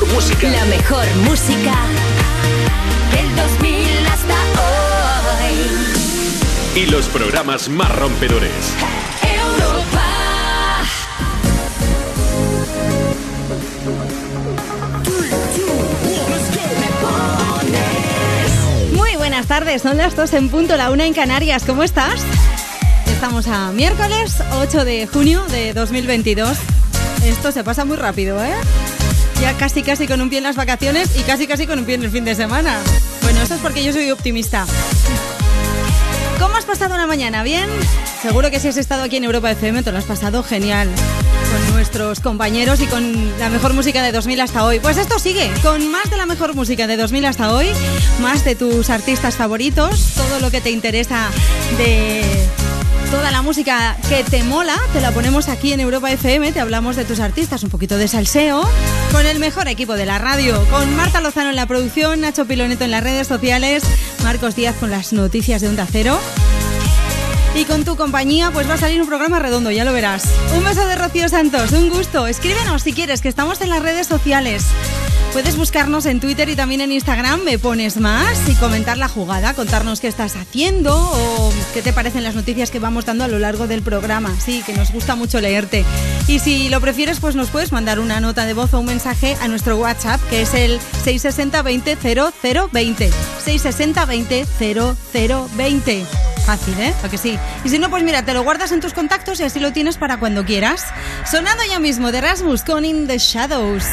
mejor música. La mejor música del 2000 hasta hoy. Y los programas más rompedores. Europa. Muy buenas tardes, son las 2 en punto, la una en Canarias. ¿Cómo estás? Estamos a miércoles 8 de junio de 2022. Esto se pasa muy rápido, ¿eh? Ya casi casi con un pie en las vacaciones y casi casi con un pie en el fin de semana. Bueno, eso es porque yo soy optimista. ¿Cómo has pasado una mañana? ¿Bien? Seguro que si has estado aquí en Europa FM te lo has pasado genial. Con nuestros compañeros y con la mejor música de 2000 hasta hoy. Pues esto sigue, con más de la mejor música de 2000 hasta hoy, más de tus artistas favoritos, todo lo que te interesa de toda la música que te mola, te la ponemos aquí en Europa FM, te hablamos de tus artistas, un poquito de salseo, con el mejor equipo de la radio, con Marta Lozano en la producción, Nacho Piloneto en las redes sociales, Marcos Díaz con las noticias de Onda Cero. Y con tu compañía, pues va a salir un programa redondo, ya lo verás. Un beso de Rocío Santos, un gusto. Escríbenos si quieres, que estamos en las redes sociales. Puedes buscarnos en Twitter y también en Instagram, me pones más y comentar la jugada, contarnos qué estás haciendo o qué te parecen las noticias que vamos dando a lo largo del programa. Sí, que nos gusta mucho leerte. Y si lo prefieres, pues nos puedes mandar una nota de voz o un mensaje a nuestro WhatsApp, que es el 660 20 0020. 660 20 0020. Fácil, ¿eh? ¿A que sí? Y si no, pues mira, te lo guardas en tus contactos y así lo tienes para cuando quieras. Sonando ya mismo de Rasmus con In the Shadows.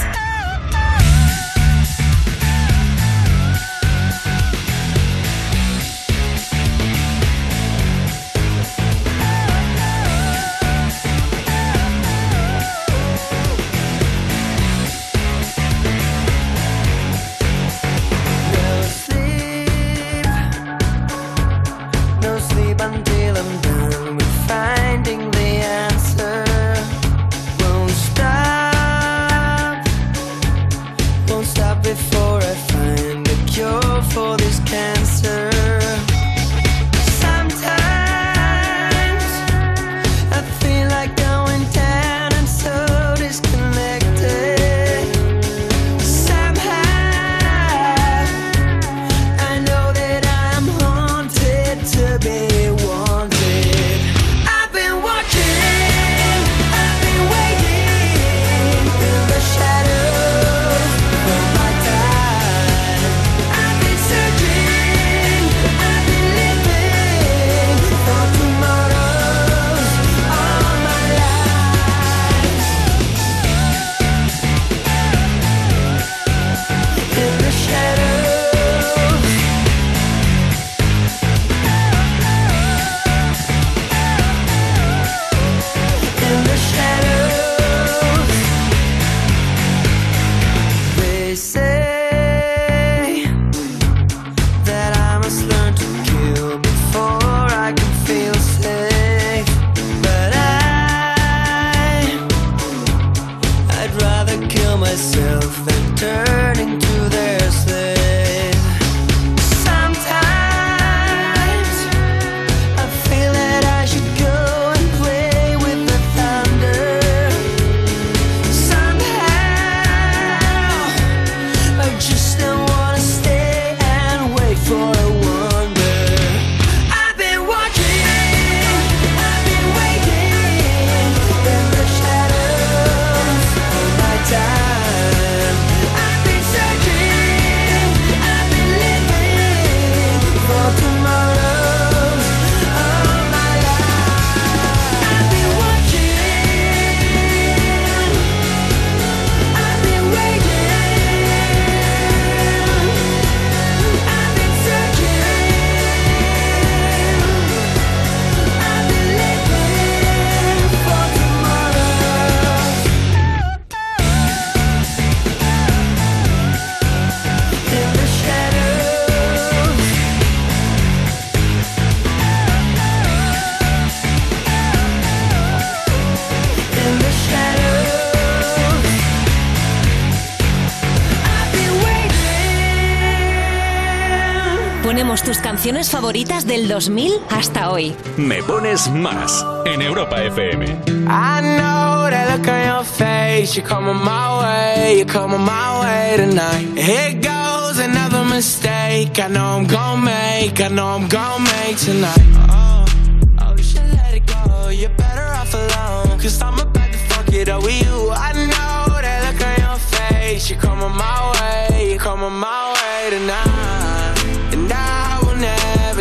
Canciones favoritas del 2000 hasta hoy. Me pones más en Europa FM. I know that look on your face. You're coming my way, you're coming my way tonight. Here goes another mistake. I know I'm gonna make, I know I'm gonna make tonight. Oh, oh, you should let it go. You're better off alone. Cause I'm about to fuck it up with you. I know that look on your face. You're coming my way, you're coming my way tonight.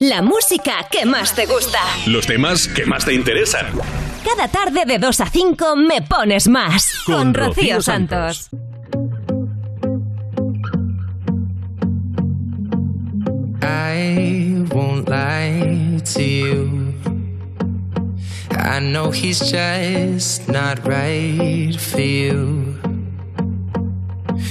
La música que más te gusta. Los temas que más te interesan. Cada tarde de 2 a 5 me pones más. Con Con, Rocío, Rocío Santos. I won't lie to you. I know he's just not right for you.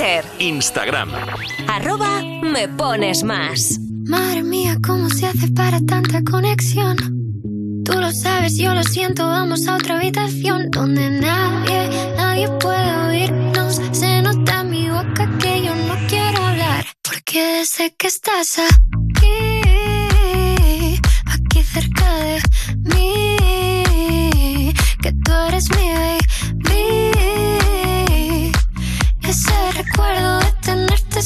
Twitter, Instagram. arroba me pones más. Madre mía, ¿cómo se hace para tanta conexión? Tú lo sabes, yo lo siento, vamos a otra habitación donde nadie, nadie puede oírnos. Se nota en mi boca que yo no quiero hablar, porque sé que estás aquí, aquí cerca de mí, que tú eres mi baby. Recuerdo de tenerte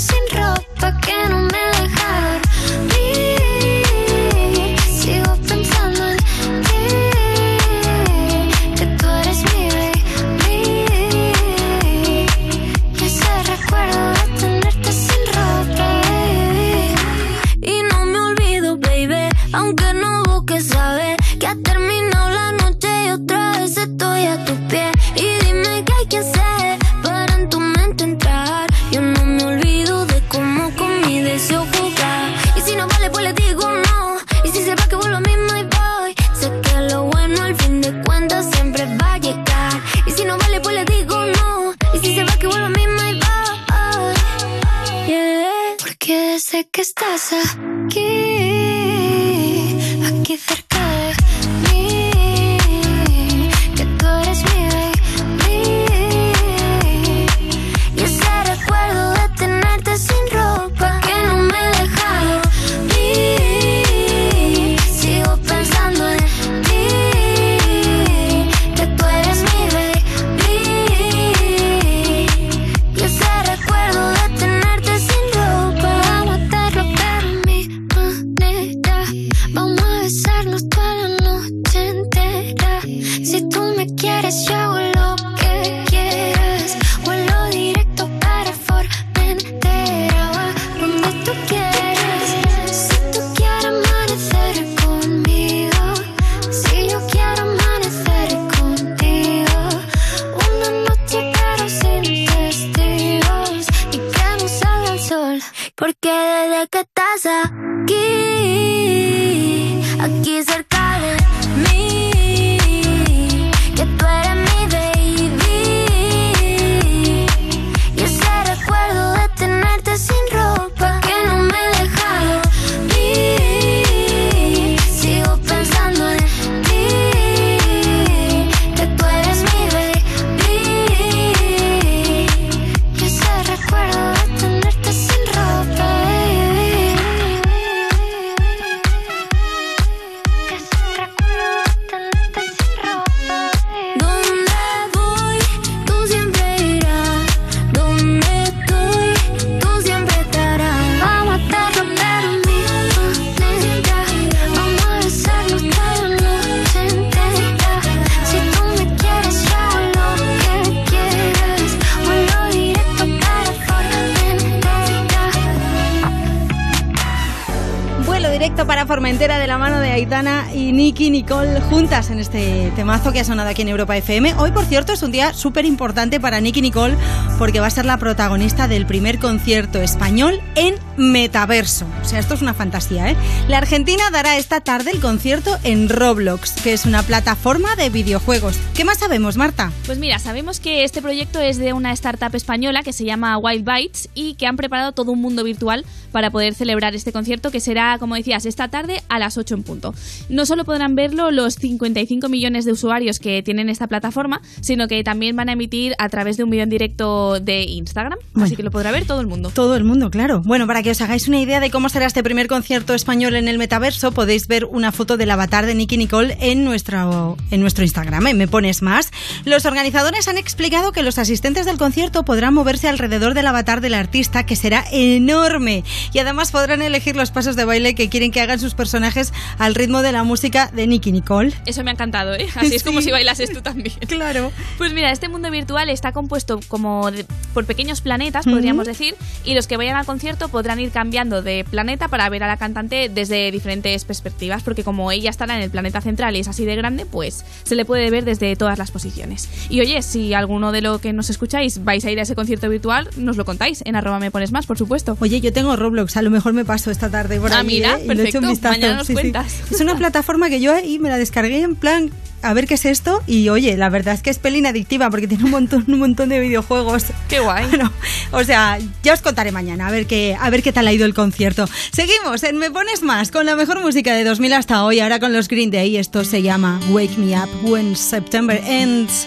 que ha sonado aquí en Europa FM. Hoy, por cierto, es un día súper importante para Nicky Nicole porque va a ser la protagonista del primer concierto español en metaverso. O sea, esto es una fantasía, ¿eh? La Argentina dará esta tarde el concierto en Roblox, que es una plataforma de videojuegos. ¿Qué más sabemos, Marta? Pues mira, sabemos que este proyecto es de una startup española que se llama Wild Bytes y que han preparado todo un mundo virtual para poder celebrar este concierto que será, como decía días, esta tarde a las 8 en punto. No solo podrán verlo los 55 millones de usuarios que tienen esta plataforma, sino que también van a emitir a través de un vídeo en directo de Instagram. Así que lo podrá ver todo el mundo. Todo el mundo, claro. Bueno, para que os hagáis una idea de cómo será este primer concierto español en el metaverso, podéis ver una foto del avatar de Nicky Nicole en nuestro, en nuestro Instagram. ¿eh? Me pones más. Los organizadores han explicado que los asistentes del concierto podrán moverse alrededor del avatar del artista, que será enorme. Y además podrán elegir los pasos de baile que quieren que hagan sus personajes al ritmo de la música de Nicky Nicole. Eso me ha encantado, ¿eh? Así es como si bailases tú también. Claro. Pues mira, este mundo virtual está compuesto como de- por pequeños planetas, podríamos decir, y los que vayan al concierto podrán ir cambiando de planeta para ver a la cantante desde diferentes perspectivas, porque como ella estará en el planeta central y es así de grande, pues se le puede ver desde todas las posiciones. Y oye, si alguno de lo que nos escucháis vais a ir a ese concierto virtual, nos lo contáis en arroba me pones más, por supuesto. Oye, yo tengo Roblox, a lo mejor me paso esta tarde por Ah, ahí, mira, ¿eh? Y le echo perfecto. un vistazo. Mañana nos Sí, sí. cuentas. Es una plataforma que yo ahí me la descargué en plan a ver qué es esto y oye, la verdad es que es pelín adictiva porque tiene un montón, un montón de videojuegos. Qué guay. Bueno, o sea, ya os contaré mañana a ver qué, a ver qué tal ha ido el concierto. Seguimos en Me Pones Más con la mejor música de 2000 hasta hoy, ahora con los Green Day. Esto se llama Wake Me Up When September Ends.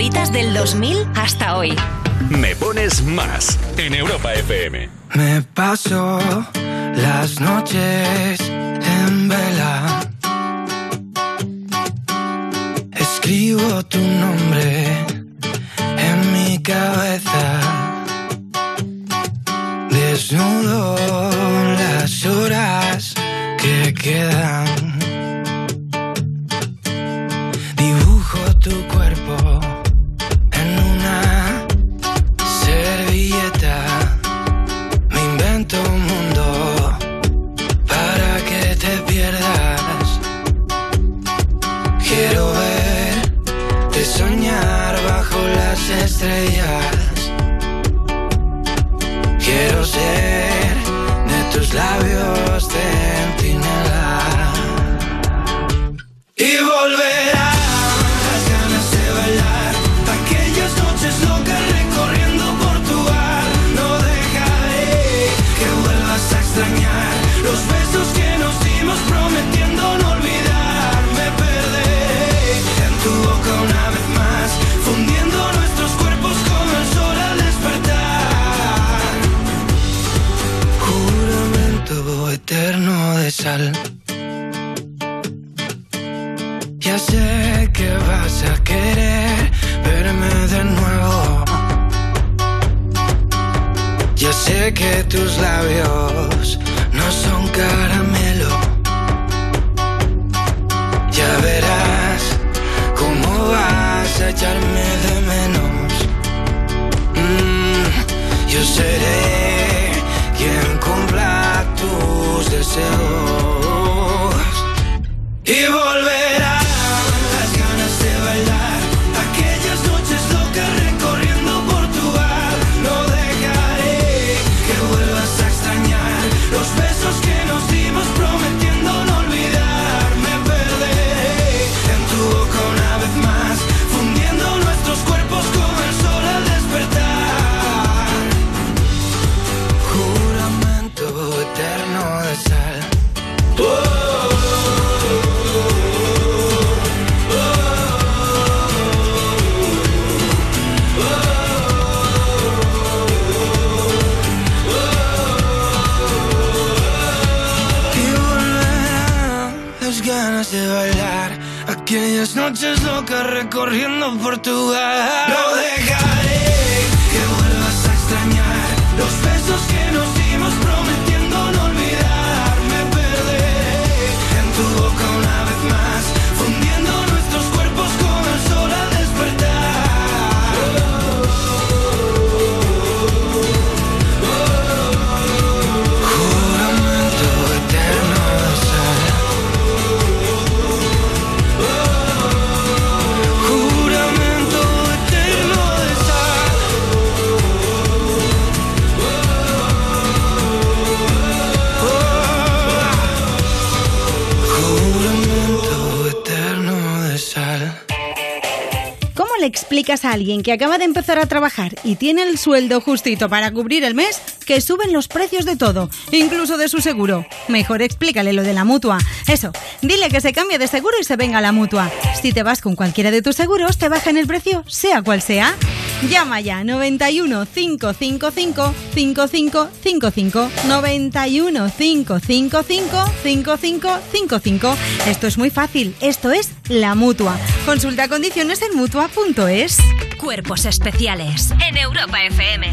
Favoritas del 2000 hasta hoy. Me Pones Más en Europa FM. Me paso las noches le explicas a alguien que acaba de empezar a trabajar y tiene el sueldo justito para cubrir el mes que suben los precios de todo, incluso de su seguro? Mejor explícale lo de la mutua. Eso, dile que se cambie de seguro y se venga a la mutua. Si te vas con cualquiera de tus seguros, te bajan el precio, sea cual sea. Llama ya 91 555 5555 91 555 5555. Esto es muy fácil, esto es la mutua. Consulta condiciones en mutua.es. Cuerpos especiales en Europa FM.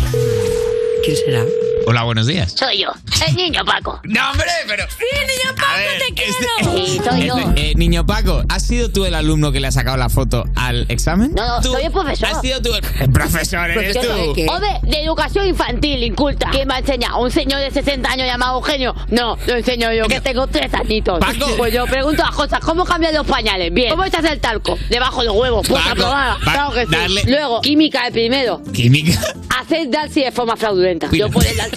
¿Quién será? Hola, buenos días. Soy yo, el niño Paco. No, hombre, pero. Sí, niño Paco, A ver, te este- quiero. Sí, soy yo. este- eh, niño Paco, ¿has sido tú el alumno que le ha sacado la foto al examen? No, no, ¿Tú soy el profesor. ¿Has sido tú el, el profesor? ¿Eres tú? Hombre, de educación infantil, inculta. ¿Quién me ha enseñado? ¿Un señor de 60 años llamado Eugenio? No, lo enseño yo, que tengo tres añitos. Paco. Pues yo pregunto las cosas. ¿Cómo cambian los pañales? Bien. ¿Cómo echas el talco? Debajo de los huevos. Pues Paco, aprobada. pa- Claro que sí. darle- Luego, química de primero. Química. Hacer Dalsi de forma fraudulenta. Yo por el Dalsi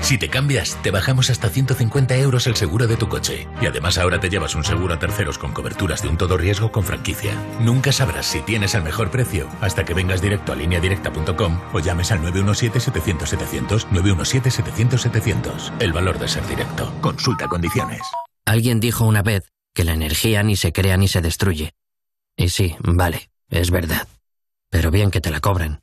Si te cambias, te bajamos hasta 150 euros el seguro de tu coche. Y además ahora te llevas un seguro a terceros con coberturas de un todo riesgo con franquicia. Nunca sabrás si tienes el mejor precio hasta que vengas directo a lineadirecta.com o llames al 917-700-700, 917-700-700. El valor de ser directo. Consulta condiciones. Alguien dijo una vez que la energía ni se crea ni se destruye. Y sí, vale, es verdad. Pero bien que te la cobran.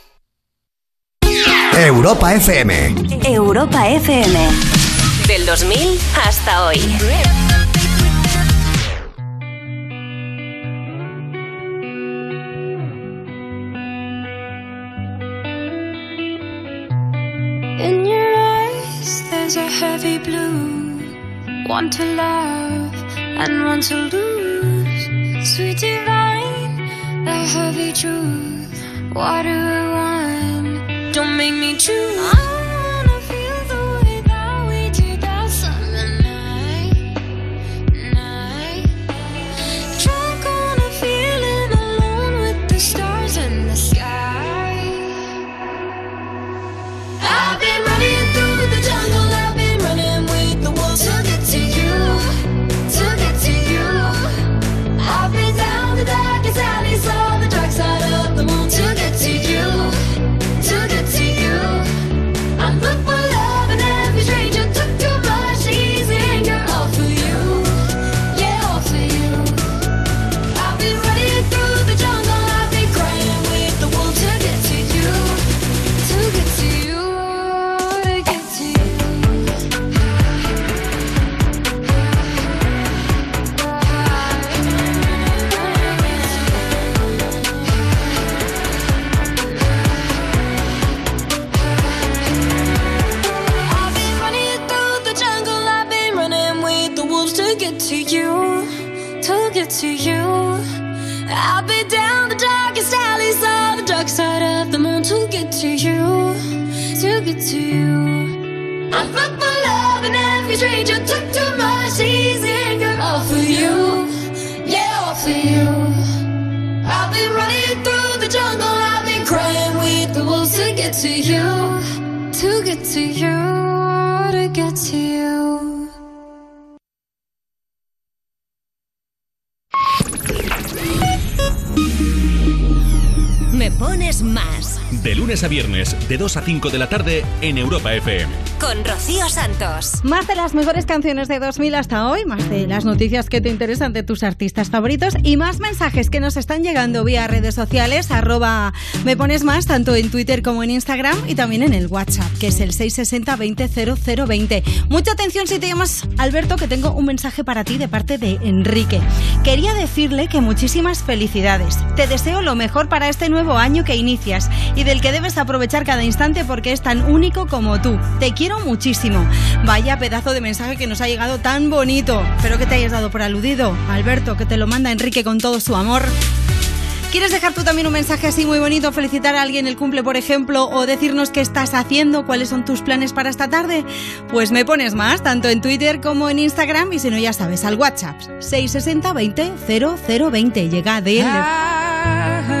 Europa FM. Europa FM. Del 2000 hasta hoy. In your eyes, there's a heavy blue. One to love and one to lose. Sweet divine, the heavy truth. Water and wine, don't make me choose. You. I'm fucked for love and every stranger took too much easy all for you, yeah, all for you. I've been running through the jungle, I've been crying with the wolves to get to you, to get to you, to get to you. Pones más. De lunes a viernes, de 2 a 5 de la tarde en Europa FM. Con Rocío Santos. Más de las mejores canciones de 2000 hasta hoy, más de las noticias que te interesan de tus artistas favoritos y más mensajes que nos están llegando vía redes sociales, arroba me pones más, tanto en Twitter como en Instagram y también en el WhatsApp, que es el 660-200020. Mucha atención si te llamas Alberto, que tengo un mensaje para ti de parte de Enrique. Quería decirle que muchísimas felicidades. Te deseo lo mejor para este nuevo año que inicias y del que debes aprovechar cada instante porque es tan único como tú. Te quiero muchísimo. Vaya pedazo de mensaje que nos ha llegado tan bonito. Espero que te hayas dado por aludido, Alberto, que te lo manda Enrique con todo su amor. ¿Quieres dejar tú también un mensaje así muy bonito, felicitar a alguien el cumple, por ejemplo, o decirnos qué estás haciendo, cuáles son tus planes para esta tarde? Pues me pones más, tanto en Twitter como en Instagram, y si no, ya sabes, al WhatsApp 660 20 0020. Llega de él.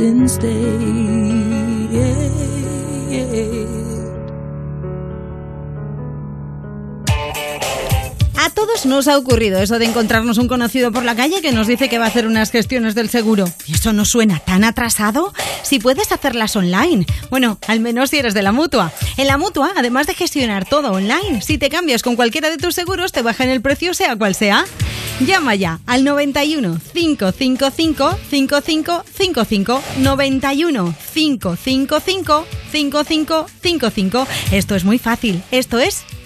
It hurts Nos ha ocurrido eso de encontrarnos un conocido por la calle que nos dice que va a hacer unas gestiones del seguro. ¿Y eso no suena tan atrasado? Si puedes hacerlas online. Bueno, al menos si eres de la mutua. En la mutua, además de gestionar todo online, si te cambias con cualquiera de tus seguros, te bajan el precio sea cual sea. Llama ya al 91 555 5555 91 555 5555. Esto es muy fácil. Esto es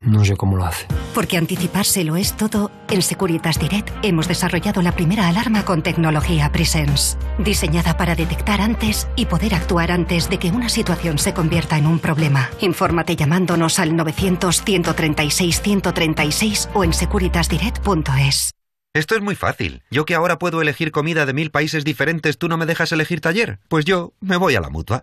No sé cómo lo hace. Porque anticiparse lo es todo, en Securitas Direct hemos desarrollado la primera alarma con tecnología Presence, diseñada para detectar antes y poder actuar antes de que una situación se convierta en un problema. Infórmate llamándonos al 900-136-136 o en securitasdirect.es. Esto es muy fácil. Yo que ahora puedo elegir comida de mil países diferentes, ¿tú no me dejas elegir taller? Pues yo me voy a la mutua.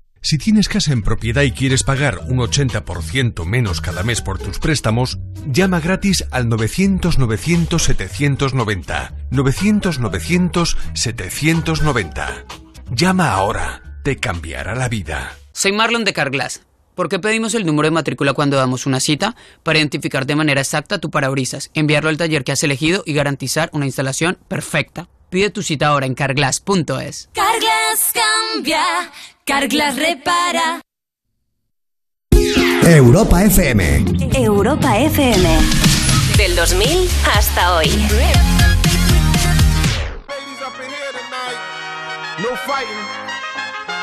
Si tienes casa en propiedad y quieres pagar un 80% menos cada mes por tus préstamos, llama gratis al 900-900-790. 900-900-790. Llama ahora. Te cambiará la vida. Soy Marlon de Carglass. ¿Por qué pedimos el número de matrícula cuando damos una cita? Para identificar de manera exacta tu parabrisas, enviarlo al taller que has elegido y garantizar una instalación perfecta. Pide tu cita ahora en carglass.es. Carglass cambia, Carglass repara. Europa FM. Europa FM. Del 2000 hasta hoy. No fighting.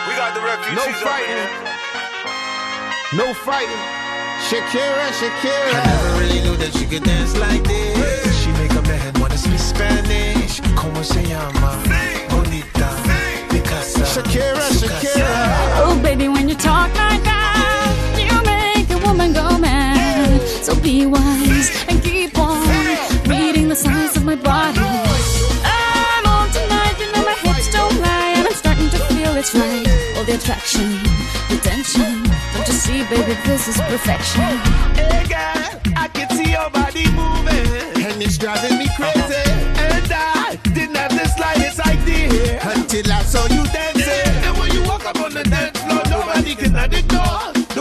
We got the refugees. No fighting. No fighting. Shakira, Shakira. I never really knew that she could dance like this. She make a man wanna speak Spanish. Como se llama? Bonita. Picasa. Shakira, Shakira. Oh, baby, when you talk like that, you make a woman go mad. So be wise and keep on reading the signs of my body. I'm on tonight, you know my hips don't lie, and I'm starting to feel it's right. All the attraction, the tension. Don't you see, baby, this is perfection. Hey girl, I can see your body moving, and it's driving me crazy.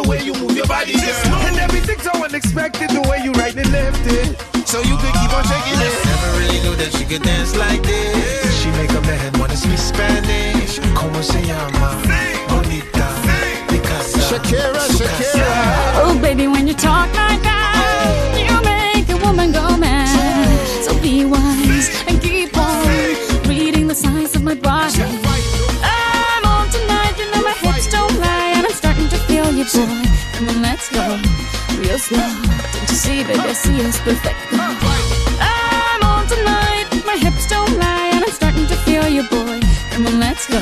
Way you move your body, girl. And everything's so unexpected, the way you right and left it. So you could keep on shaking it. Never really knew that she could dance like this. She make a man wanna speak Spanish. Como se llama? Bonita. Picasa. Shakira, Shakira. Oh, baby, when you talk like that, oh. you make a woman go mad. So be wise and keep on reading the signs of my body. Boy. Come on, let's go real slow. Don't you see, baby, I see us perfect. I'm on tonight, my hips don't lie, and I'm starting to feel you, boy. Come on, let's go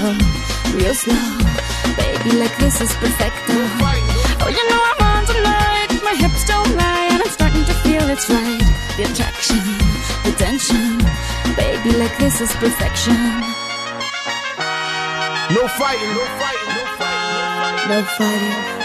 real slow. Baby, like this is perfect. Oh, you know I'm on tonight, my hips don't lie, and I'm starting to feel it's right. The attraction, the tension. Baby, like this is perfection. No fighting, no fighting, no fighting. No fighting.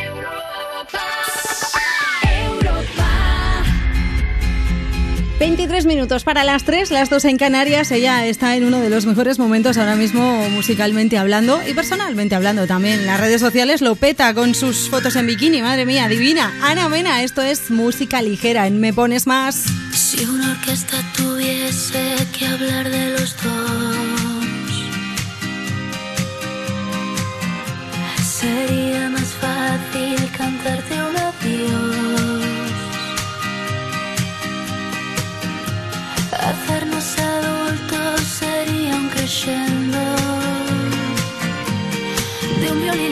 23 minutos para las 3, las 2 en Canarias. Ella está en uno de los mejores momentos ahora mismo musicalmente hablando y personalmente hablando también. Las redes sociales lo peta con sus fotos en bikini, madre mía, divina. Ana Mena, esto es música ligera en Me Pones Más. Si una orquesta tuviese que hablar de los dos, sería más fácil cantarte crescendo de un violín.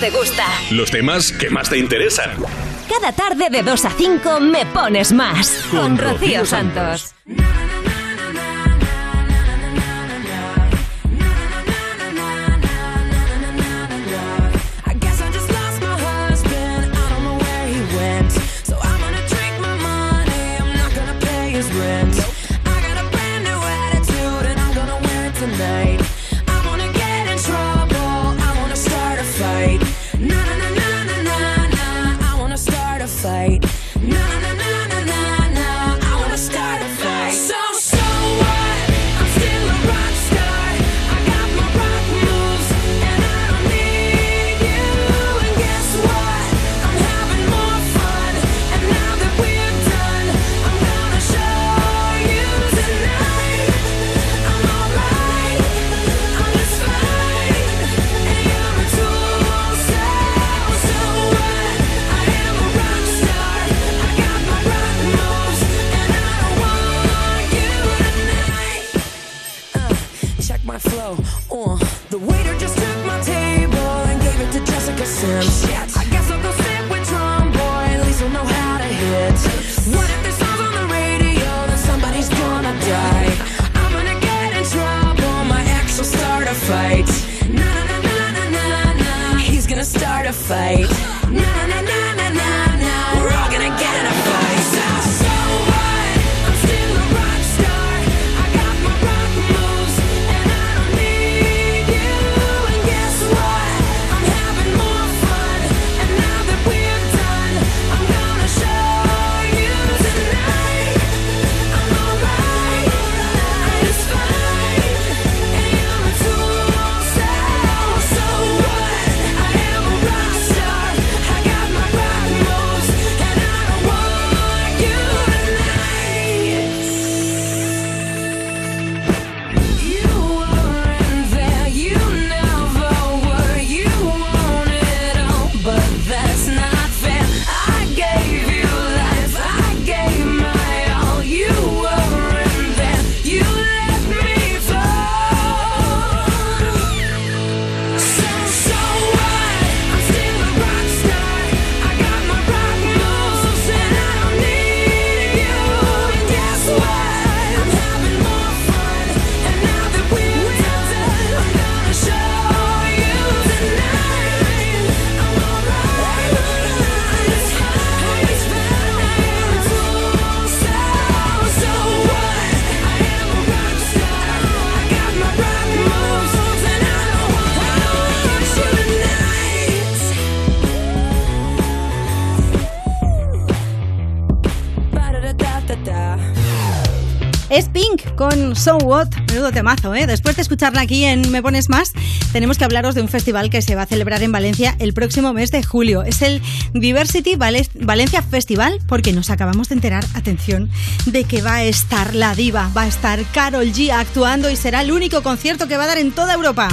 Te gusta. Los temas que más te interesan. Cada tarde de 2 a 5 me pones más. Con Con, Rocío Rocío Santos. Santos. What, menudo temazo, ¿eh? Después de escucharla aquí en Me Pones Más, tenemos que hablaros de un festival que se va a celebrar en Valencia el próximo mes de julio. Es el Diversity Vale- Valencia Festival, porque nos acabamos de enterar, atención, de que va a estar la diva, va a estar Carol G actuando y será el único concierto que va a dar en toda Europa.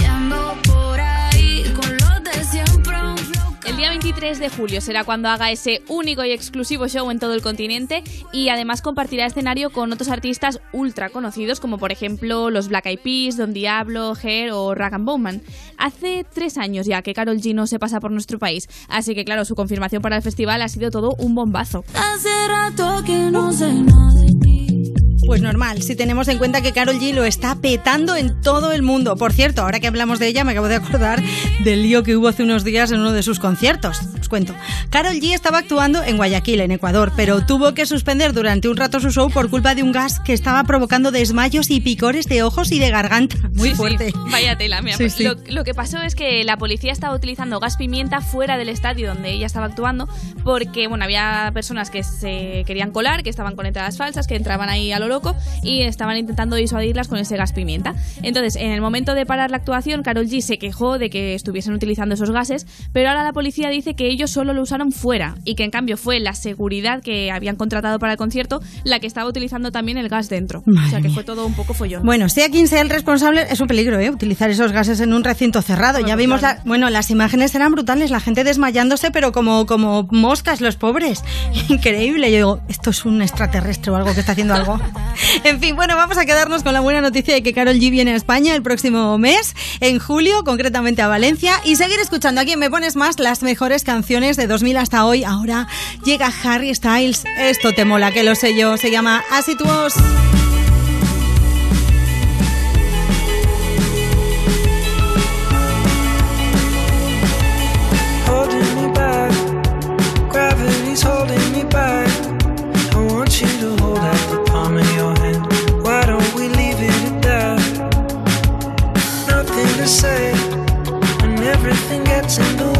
23 de julio será cuando haga ese único y exclusivo show en todo el continente y además compartirá escenario con otros artistas ultra conocidos como por ejemplo los Black Eyed Peas, Don Diablo, Hair o Rag Bowman. Hace tres años ya que Carol G no se pasa por nuestro país, así que claro, su confirmación para el festival ha sido todo un bombazo. Pues normal, si tenemos en cuenta que Carol G lo está petando en todo el mundo. Por cierto, ahora que hablamos de ella, me acabo de acordar del lío que hubo hace unos días en uno de sus conciertos. Os cuento. Carol G estaba actuando en Guayaquil, en Ecuador, pero tuvo que suspender durante un rato su show por culpa de un gas que estaba provocando desmayos y picores de ojos y de garganta. Muy Sí, sí, fuerte. Vaya tela, mira, Sí, sí. Lo, lo que pasó es que la policía estaba utilizando gas pimienta fuera del estadio donde ella estaba actuando porque, bueno, había personas que se querían colar, que estaban con entradas falsas, que entraban ahí a lo loco y estaban intentando disuadirlas con ese gas pimienta. Entonces, en el momento de parar la actuación, Carol G se quejó de que estuviesen utilizando esos gases, pero ahora la policía dice que ellos solo lo usaron fuera y que en cambio fue la seguridad que habían contratado para el concierto la que estaba utilizando también el gas dentro. o sea Madre que mía. fue todo un poco follón. Bueno, sea quien sea el responsable, es un peligro, ¿eh? Utilizar esos gases en un recinto cerrado. ya vimos, la- bueno, las imágenes eran brutales, la gente desmayándose, pero como, como moscas, los pobres. Increíble. Yo digo, esto es un extraterrestre o algo que está haciendo algo. En fin, bueno, vamos a quedarnos con la buena noticia de que Carol G viene a España el próximo mes, en julio, concretamente a Valencia, y seguir escuchando aquí en Me Pones Más las mejores canciones de 2000 hasta hoy. Ahora llega Harry Styles. Esto te mola, que lo sé yo. Se llama Así. say when everything gets in the way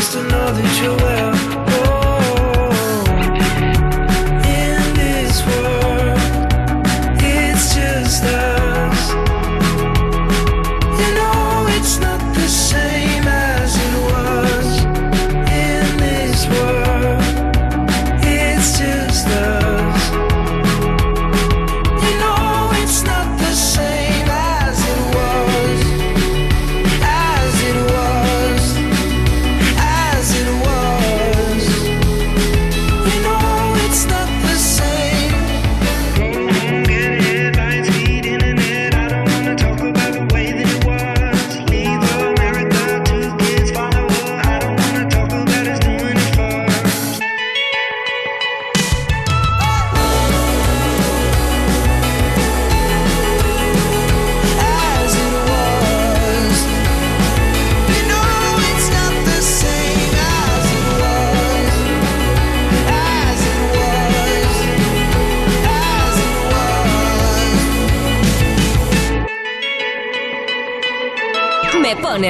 supposed to know that you're where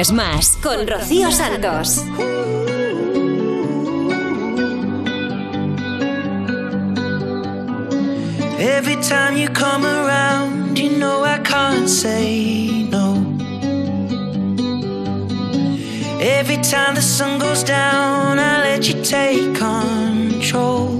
quieres más con Rocío Santos. Every time you come around, you know I can't say no. Every time the sun goes down, I let you take control.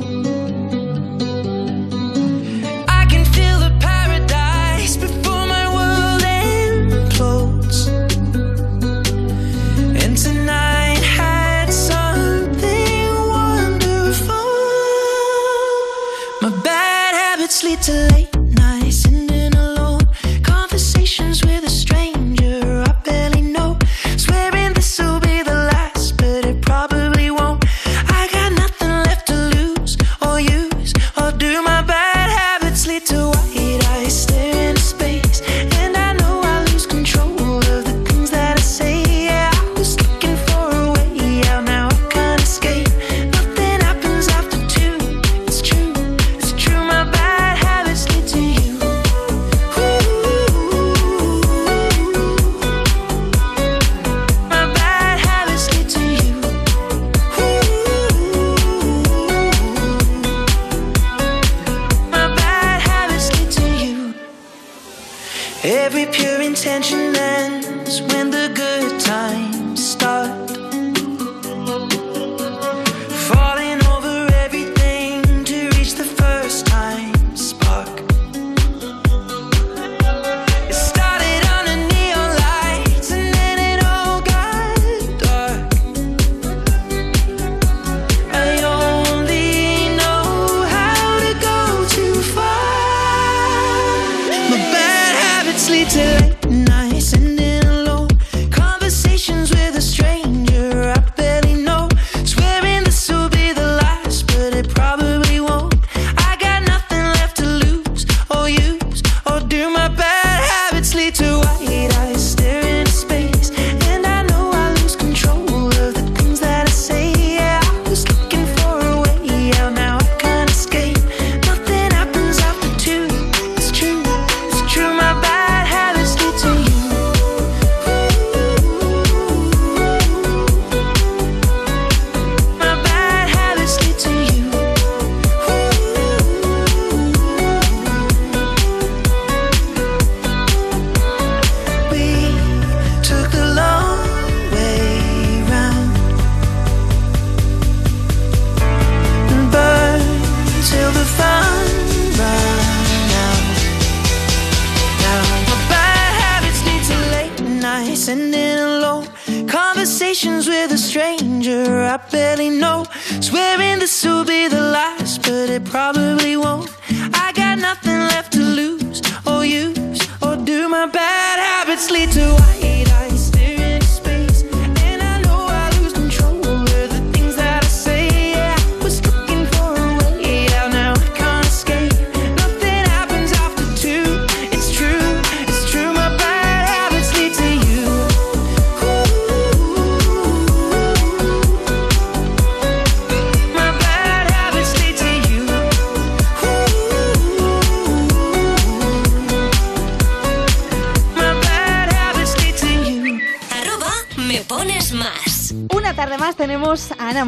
I still.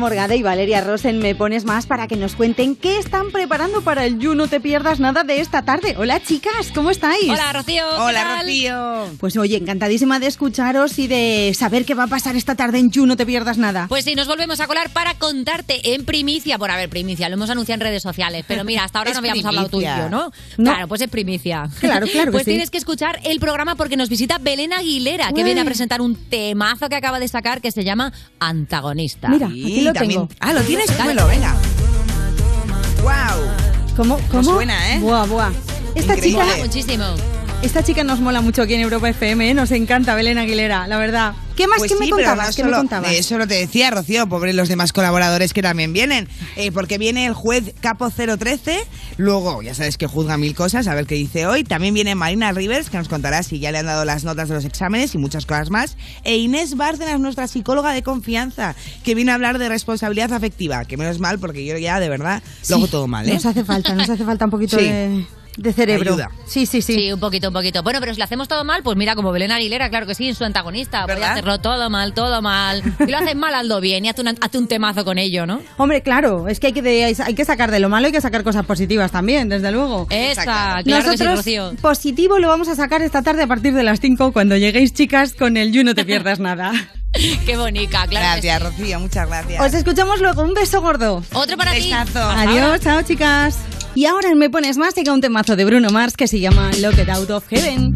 Morgade y Valeria Rosen Me Pones Más para que nos cuenten qué están preparando para el You No Te Pierdas Nada de esta tarde. Hola chicas, ¿cómo estáis? Hola, Rocío, ¿qué Hola, tal? Rocío. Pues oye, encantadísima de escucharos y de saber qué va a pasar esta tarde en You No Te Pierdas Nada. Pues sí, nos volvemos a colar para contarte en primicia, por haber primicia, lo hemos anunciado en redes sociales, pero mira, hasta ahora no habíamos hablado tú y yo, ¿no? No. Claro, pues es primicia. Claro, claro que Pues sí. tienes que escuchar el programa porque nos visita Belén Aguilera, que viene a presentar un temazo que acaba de sacar que se llama Antagonista. Mira, aquí lo tengo. Ah, lo tienes, dámelo, venga. ¡Wow! ¿Cómo? ¿Cómo? suena, ¿eh? Buah, buah. Esta Increíble. chica, muchísimo. esta chica nos mola mucho aquí en Europa FM, ¿eh? nos encanta Belén Aguilera, la verdad. ¿Qué más? Pues ¿Qué me sí, contabas? no ¿Qué me solo- contabas? de Eso lo te decía, Rocío, pobre los demás colaboradores que también vienen. Eh, porque viene el juez Capo 013, luego ya sabes que juzga mil cosas, a ver qué dice hoy. También viene Marina Rivers, que nos contará si ya le han dado las notas de los exámenes y muchas cosas más. E Inés Bárcenas, nuestra psicóloga de confianza, que viene a hablar de responsabilidad afectiva. Que menos mal, porque yo ya de verdad lo hago todo mal, ¿eh? Nos hace falta, nos hace falta un poquito Sí. de, de cerebro. Ayuda. Sí, sí, sí. Sí, un poquito, un poquito. Bueno, pero si lo hacemos todo mal, pues mira, como Belén Aguilera, claro que sí, en su antagonista. Voy a ¿Verdad? hacerlo todo mal, todo mal. Y lo haces mal, hazlo bien y hazte, una- hazte un temazo con ello, ¿no? Hombre, claro, es que hay que, de- hay que sacar de lo malo, hay que sacar cosas positivas también, desde luego. Esa, claro que sí, Nosotros Rocío. positivo lo vamos a sacar esta tarde a partir de las 5 cuando lleguéis chicas con el You No Te Pierdas Nada. Qué bonita, claro. Gracias, Rocío, muchas gracias. Os escuchamos luego, un beso gordo. Otro para ti. Adiós, chao chicas. Y ahora Me Pones Más llega un temazo de Bruno Mars que se llama Locked Out of Heaven.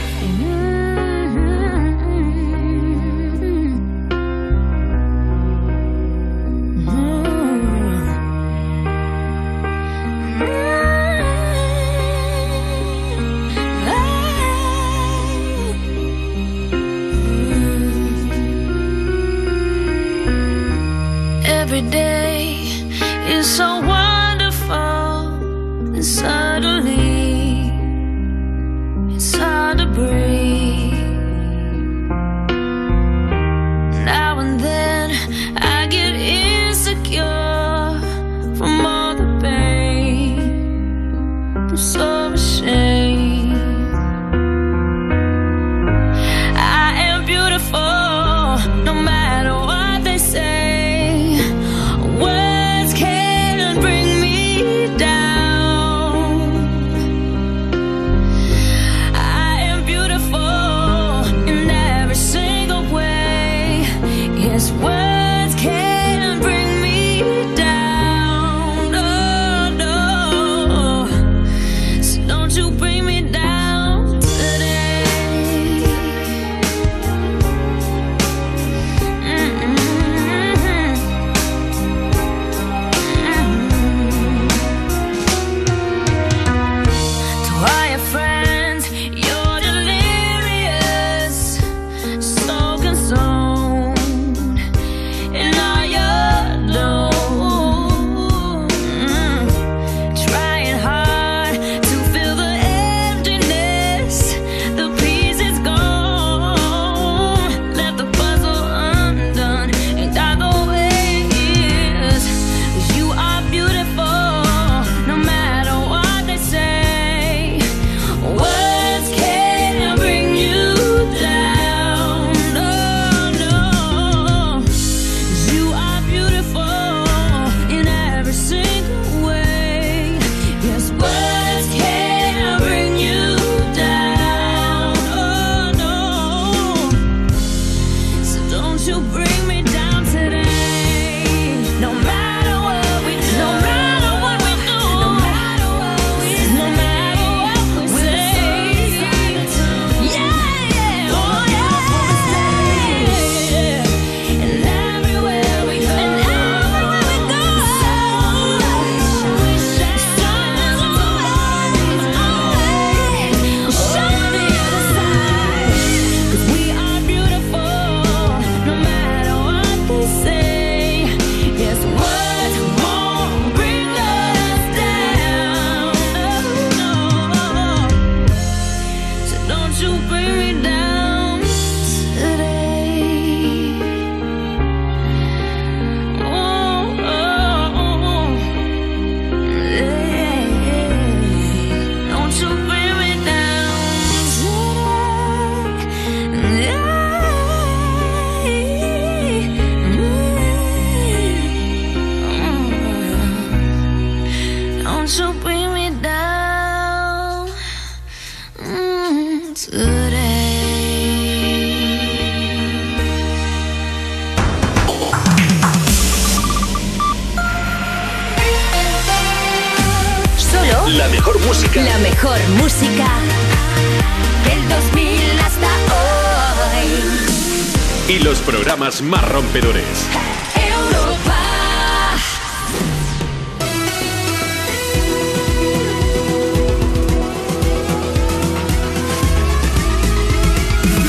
Más rompedores. Europa.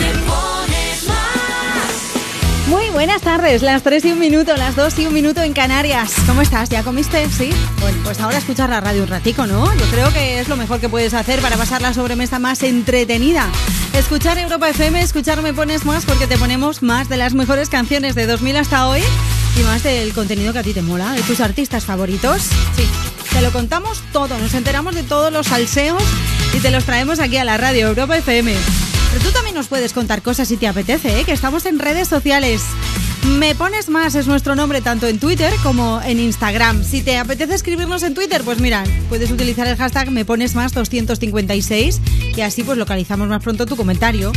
Me pones más. Muy buenas tardes, las 3 y un minuto, las 2 y un minuto en Canarias. ¿Cómo estás? ¿Ya comiste? ¿Sí? Bueno, pues ahora escuchar la radio un ratico, ¿no? Yo creo que es lo mejor que puedes hacer para pasar la sobremesa más entretenida. Escuchar Europa FM, escuchar Me Pones Más porque te ponemos más de las mejores canciones de 2000 hasta hoy y más del contenido que a ti te mola, de tus artistas favoritos. Sí, te lo contamos todo, nos enteramos de todos los salseos y te los traemos aquí a la radio Europa FM. Pero tú también nos puedes contar cosas si te apetece, ¿eh? que estamos en redes sociales. Me pones más es nuestro nombre tanto en Twitter como en Instagram. Si te apetece escribirnos en Twitter, pues mira, puedes utilizar el hashtag me pones más 256 y así pues localizamos más pronto tu comentario.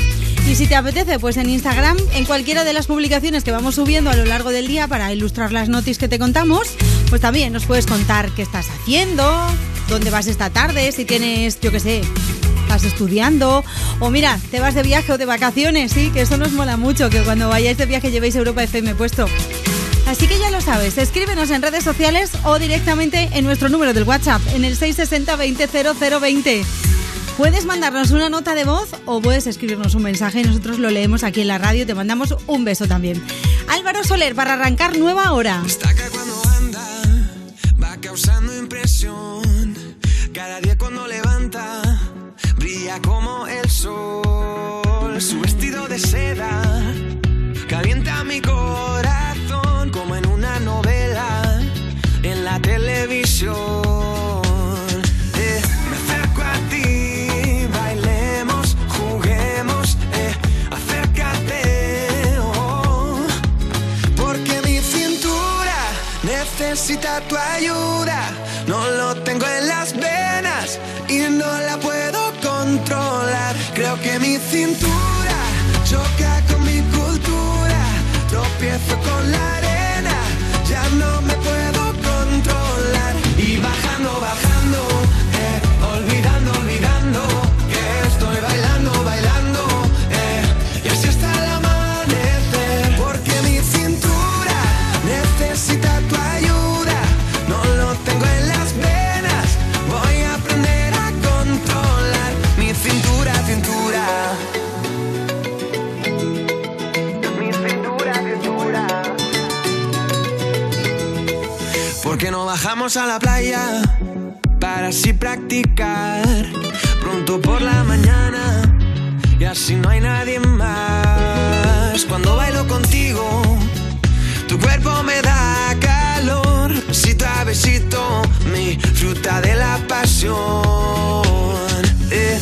Y si te apetece, pues en Instagram, en cualquiera de las publicaciones que vamos subiendo a lo largo del día para ilustrar las noticias que te contamos, pues también nos puedes contar qué estás haciendo, dónde vas esta tarde, si tienes, yo qué sé, estás estudiando o mira, te vas de viaje o de vacaciones, sí, que eso nos mola mucho, que cuando vayáis de viaje llevéis Europa FM puesto. Así que ya lo sabes, escríbenos en redes sociales o directamente en nuestro número del WhatsApp, en el 660 20 0020. Puedes mandarnos una nota de voz o puedes escribirnos un mensaje y nosotros lo leemos aquí en la radio te mandamos un beso también. Álvaro Soler, para arrancar nueva hora. va causando impresión. Cada día cuando levanta, brilla como el sol. Su vestido de seda calienta mi corazón necesita Bajamos a la playa para así practicar pronto por la mañana y así no hay nadie más. Cuando bailo contigo, tu cuerpo me da calor, besito a besito, mi fruta de la pasión. Eh,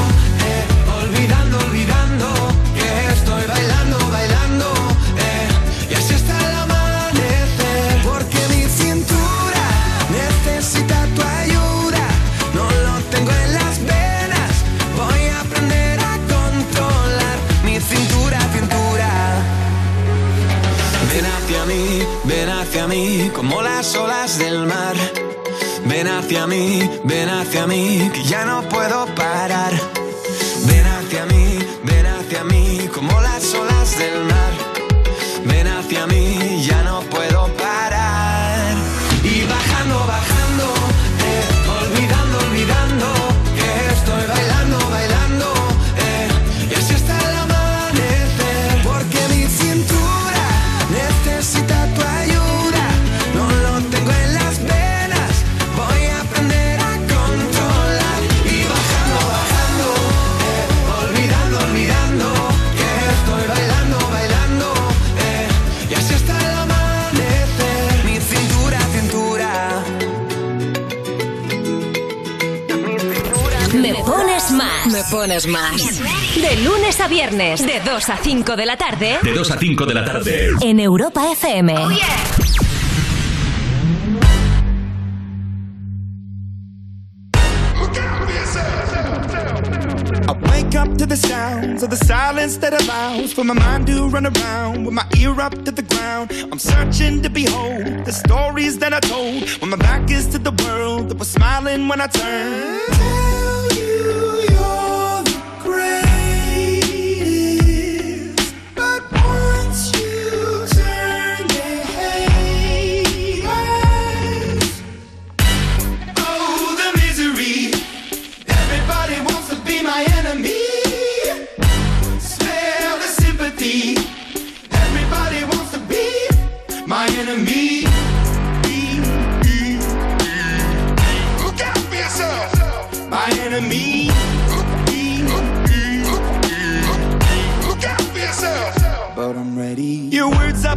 hacia mí, ven hacia mí, que ya no puedo parar. Pones más. De lunes a viernes, de 2 a 5 de la tarde. De 2 a 5 de la tarde. En Europa FM. I wake up to the sounds of the silence that allows for my mind to run around with my ear up to the ground. I'm searching to behold the stories that I told when my back is to the world that was smiling when I turned. Tell you you're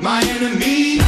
my enemy.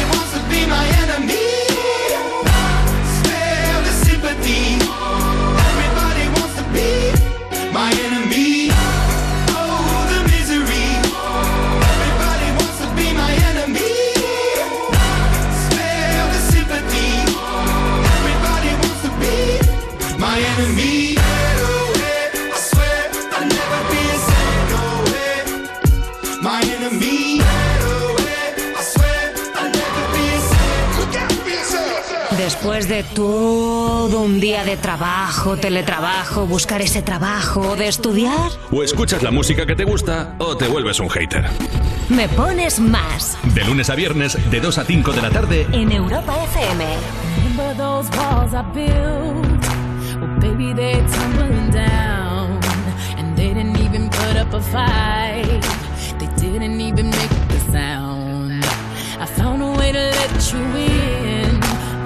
my enemy. De todo un día de trabajo, teletrabajo, buscar ese trabajo, de estudiar, O escuchas la música que te gusta o te vuelves un hater. me pones más De lunes a viernes, de 2 a 5 de la tarde, en Europa FM. They didn't even put up a fight. They didn't even make a sound. I found a way to let you in,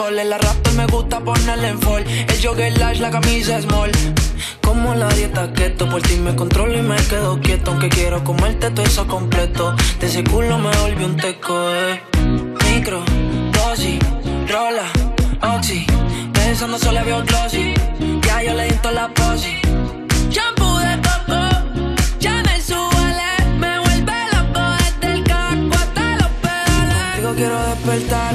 call. La raptor me gusta ponerle en fall. El jogger large, la camisa small. Como la dieta keto, por ti me controlo y me quedo quieto. Aunque quiero comerte todo eso completo. De ese culo me volví un teco, eh. Micro, dosis, rola, oxi. Pensando solo veo glossy. Ya yo le di la posi. Shampoo de coco, ya me suele, me vuelve loco desde el caco hasta los pedales. Digo quiero despertar,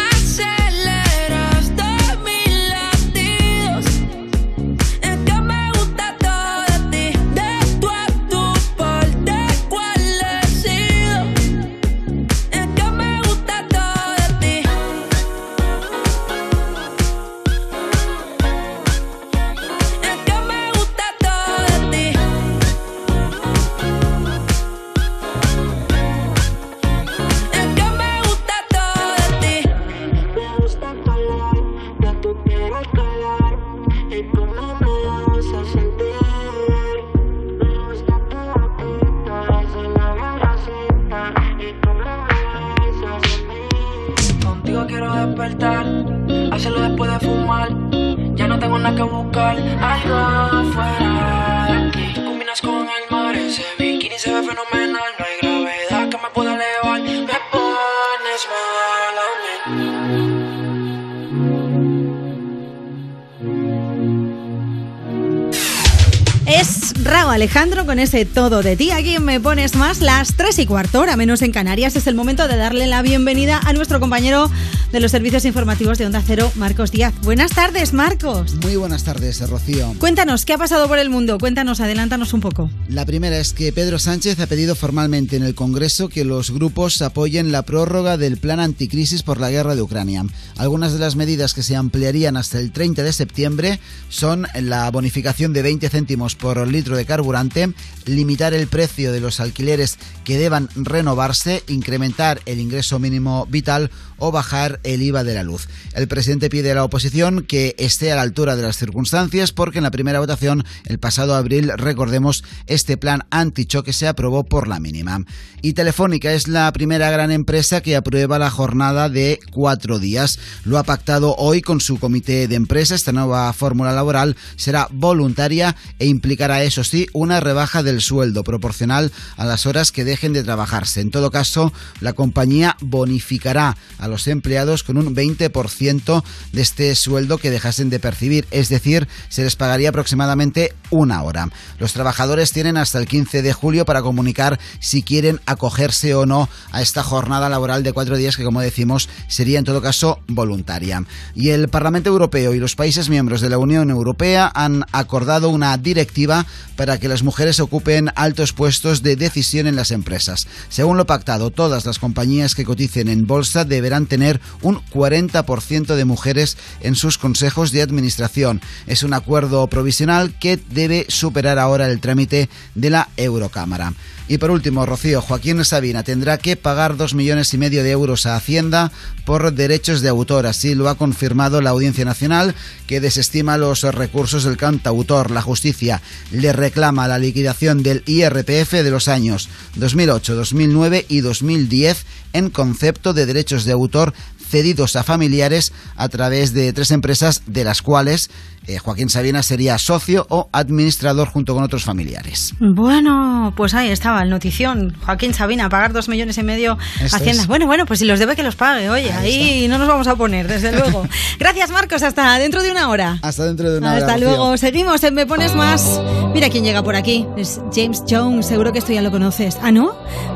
Con ese todo de ti. Aquí me pones más las 3 y cuarto hora, menos en Canarias. Es el momento de darle la bienvenida a nuestro compañero de los servicios informativos de Onda Cero, Marcos Díaz. Buenas tardes, Marcos. Muy buenas tardes, Rocío. Cuéntanos, ¿qué ha pasado por el mundo? Cuéntanos, adelántanos un poco. La primera es que Pedro Sánchez ha pedido formalmente en el Congreso que los grupos apoyen la prórroga del plan anticrisis por la guerra de Ucrania. Algunas de las medidas que se ampliarían hasta el 30 de septiembre son la bonificación de 20 céntimos por litro de carburante, limitar el precio de los alquileres que deban renovarse, incrementar el ingreso mínimo vital o bajar el IVA de la luz. El presidente pide a la oposición que esté a la altura de las circunstancias porque en la primera votación el pasado abril, recordemos, este plan antichoque se aprobó por la mínima. Y Telefónica es la primera gran empresa que aprueba la jornada de cuatro días. Lo ha pactado hoy con su comité de empresa. Esta nueva fórmula laboral será voluntaria e implicará, eso sí, una rebaja del sueldo proporcional a las horas que dejen de trabajarse. En todo caso, la compañía bonificará a los empleados con un 20% de este sueldo que dejasen de percibir, es decir, se les pagaría aproximadamente una hora. Los trabajadores tienen hasta el 15 de julio para comunicar si quieren acogerse o no a esta jornada laboral de cuatro días que, como decimos, sería en todo caso voluntaria. Y el Parlamento Europeo y los países miembros de la Unión Europea han acordado una directiva para que las mujeres ocupen altos puestos de decisión en las empresas. Según lo pactado, todas las compañías que coticen en bolsa deberán tener un 40% de mujeres en sus consejos de administración. Es un acuerdo provisional que debe superar ahora el trámite de la Eurocámara. Y por último, Rocío, Joaquín Sabina tendrá que pagar dos millones y medio de euros a Hacienda por derechos de autor. Así lo ha confirmado la Audiencia Nacional, que desestima los recursos del cantautor. La justicia le reclama la liquidación del IRPF de los años 2008, 2009 y 2010 en concepto de derechos de autor cedidos a familiares a través de tres empresas de las cuales eh, Joaquín Sabina sería socio o administrador junto con otros familiares. Bueno, pues ahí estaba el notición. Joaquín Sabina, pagar dos millones y medio Esto Hacienda. es. Bueno, bueno, pues si los debe que los pague. Oye, ahí, no nos vamos a oponer, desde luego. Gracias, Marcos. Hasta dentro de una hora. Hasta dentro de una hora. Hasta luego. Seguimos en Me Pones Más. Mira quién llega por aquí. Es James Jones. Seguro que esto ya lo conoces. ¿Ah, no?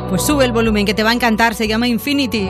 Pues sube el volumen que te va a encantar. Se llama Infinity.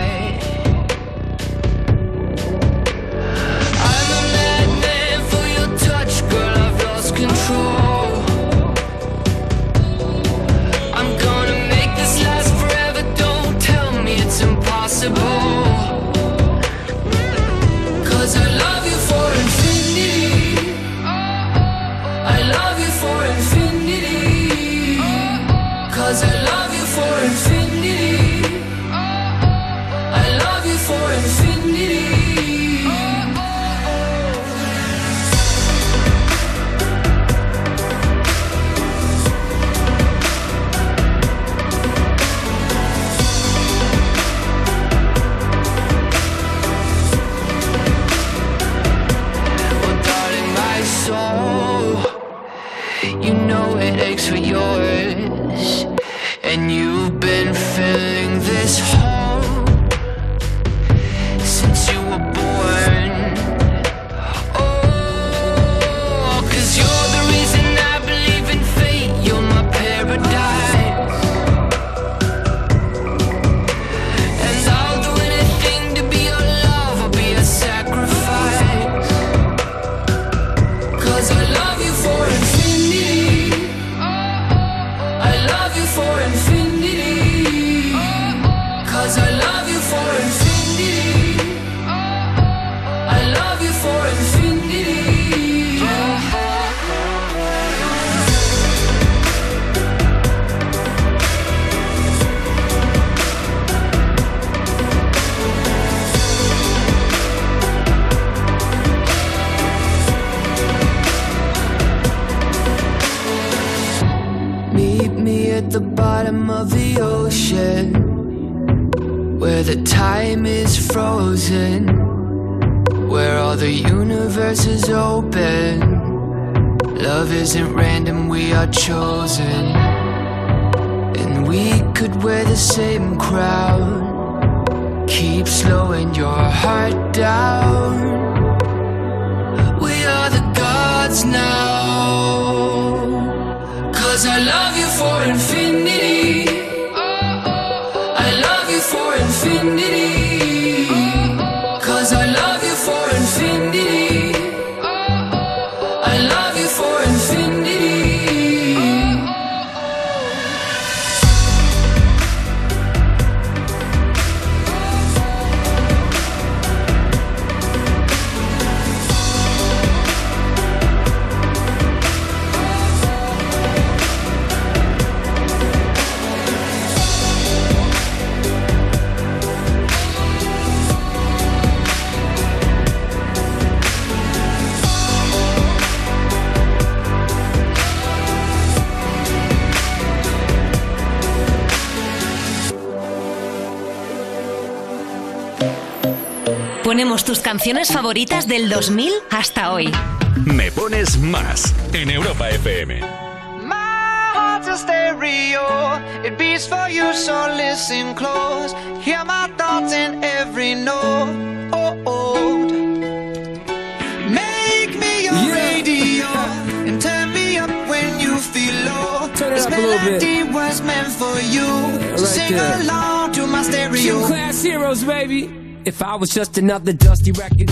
Del 2000 hasta hoy. Me pones más en Europa FM. My heart's a stereo. It beats for you, so listen close. Hear my thoughts in every note. Make me your radio and turn me up when you feel low. Turn it this up a little bit. melody was meant for you. so right sing there. along to my stereo. Gym class heroes, baby. If I was just another dusty record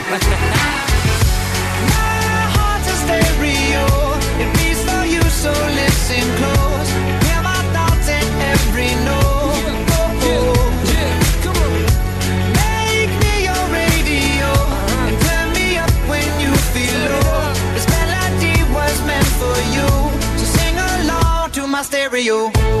My heart's a stereo.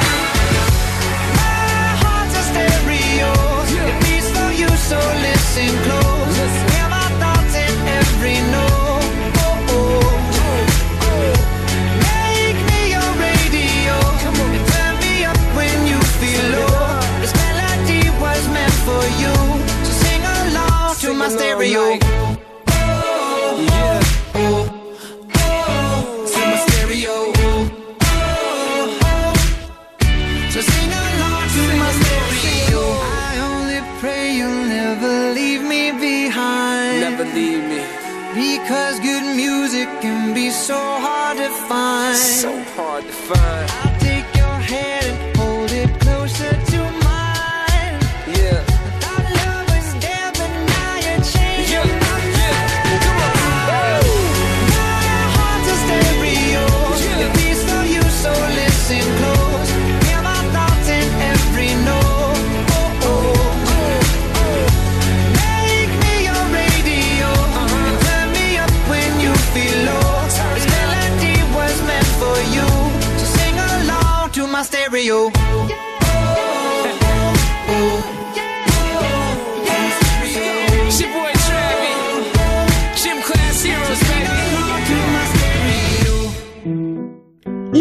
listen close. Hear my thoughts in every note. Oh, oh. oh. Make me your radio. And turn me up when you feel low. This melody was meant for you. So sing along to my stereo. Yeah. Because good music can be so hard to find. So hard to find. Stereo.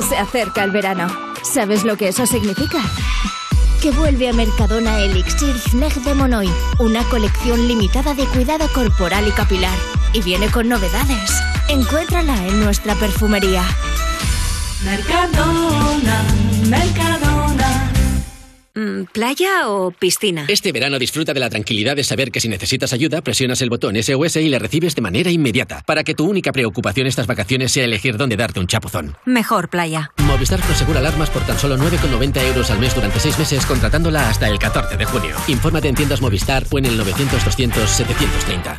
Se acerca el verano. ¿Sabes lo que eso significa? Que vuelve a Mercadona Elixir Sneg de Monoy, una colección limitada de cuidado corporal y capilar. Y viene con novedades. Encuéntrala en nuestra perfumería. Mercadona, Mercadona. Mm, ¿Playa o piscina? Este verano disfruta de la tranquilidad de saber que si necesitas ayuda, presionas el botón SOS y le recibes de manera inmediata, para que tu única preocupación estas vacaciones sea elegir dónde darte un chapuzón. Mejor playa. Movistar Prosegura alarmas por tan solo 9,90 euros al mes durante 6 meses contratándola hasta el 14 de junio. Infórmate en tiendas Movistar o en el 900 200 730.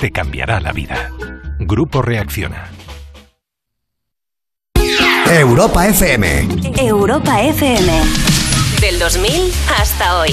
Te cambiará la vida. Grupo Reacciona. Europa FM. Europa FM. Del 2000 hasta hoy.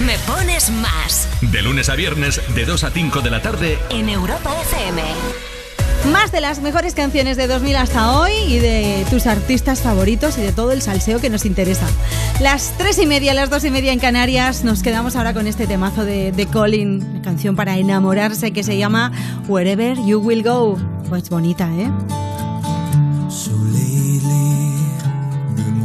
Me pones más De lunes a viernes, de 2 a 5 de la tarde, en Europa FM. Más de las mejores canciones de 2000 hasta hoy y de tus artistas favoritos y de todo el salseo que nos interesa. Las tres y media, las dos y media en Canarias, nos quedamos ahora con este temazo de, de Colin, una canción para enamorarse que se llama Wherever You Will Go. Pues bonita, ¿eh? So lately, been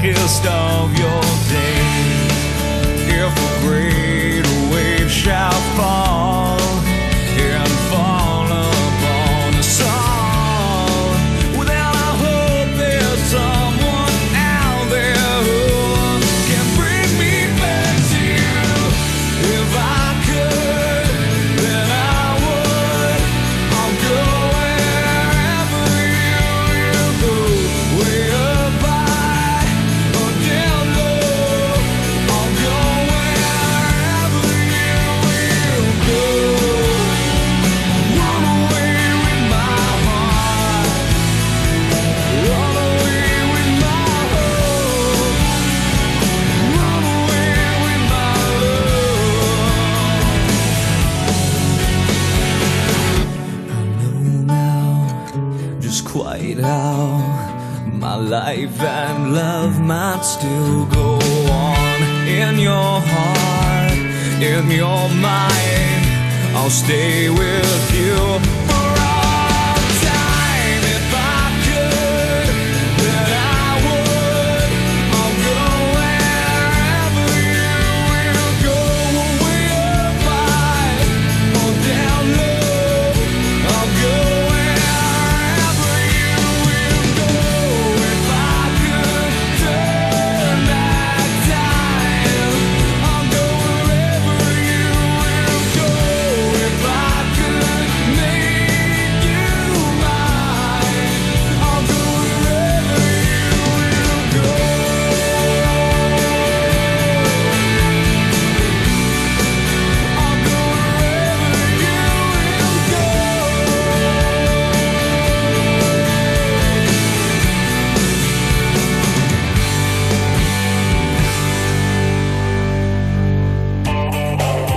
darkest of your days. If a great wave shall fall and love might still go on in your heart, in your mind. I'll stay with you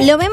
Lo vemos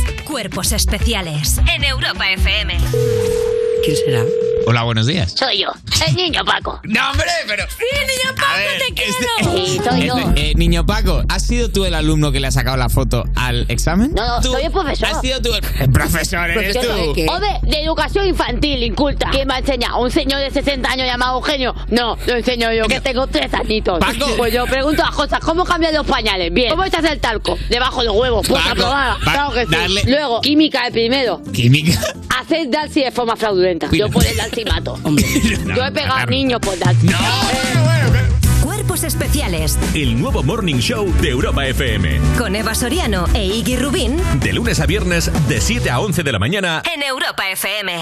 Cuerpos especiales en Europa FM. ¿Quién será? Hola, buenos días. Soy yo, el niño Paco. No, hombre, pero. Sí, niño Paco, te quiero. Sí, soy yo. Este, eh, niño Paco, ¿has sido tú el alumno que le ha sacado la foto al examen? No, no, ¿Tú soy el profesor. ¿Has sido tú el, el profesor? ¿Eres tú? Hombre, de educación infantil, inculta. ¿Quién me ha enseñado? ¿Un señor de 60 años llamado Eugenio? No, lo enseño yo, que tengo tres añitos. Paco. Pues yo pregunto a cosas, ¿cómo cambian los pañales? Bien. ¿Cómo echas el talco? Debajo de los huevos. Pues Paco, aprobada. Pa- Claro que sí. darle- Luego, química el primero. ¿Química? Hacer Dalsi de forma fraudulenta. Yo por el Mato. yo he pegado a niños por Dalsi. Cuerpos especiales El nuevo Morning Show de Europa FM. con Eva Soriano e Iggy Rubín De lunes a viernes, de 7 a 11 de la mañana. en Europa FM.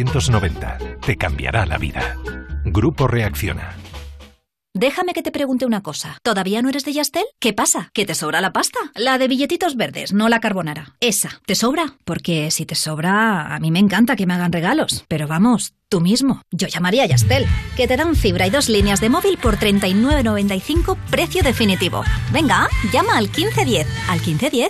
Te cambiará la vida. Grupo Reacciona. Déjame que te pregunte una cosa. ¿Todavía no eres de Yastel? ¿Qué pasa? ¿Que te sobra la pasta? La de billetitos verdes, no la carbonara. Esa. ¿Te sobra? Porque si te sobra, a mí me encanta que me hagan regalos. Pero vamos, tú mismo. Yo llamaría a Yastel, que te dan fibra y dos líneas de móvil por 39.95 precio definitivo. Venga, llama al 1510. ¿Al 1510?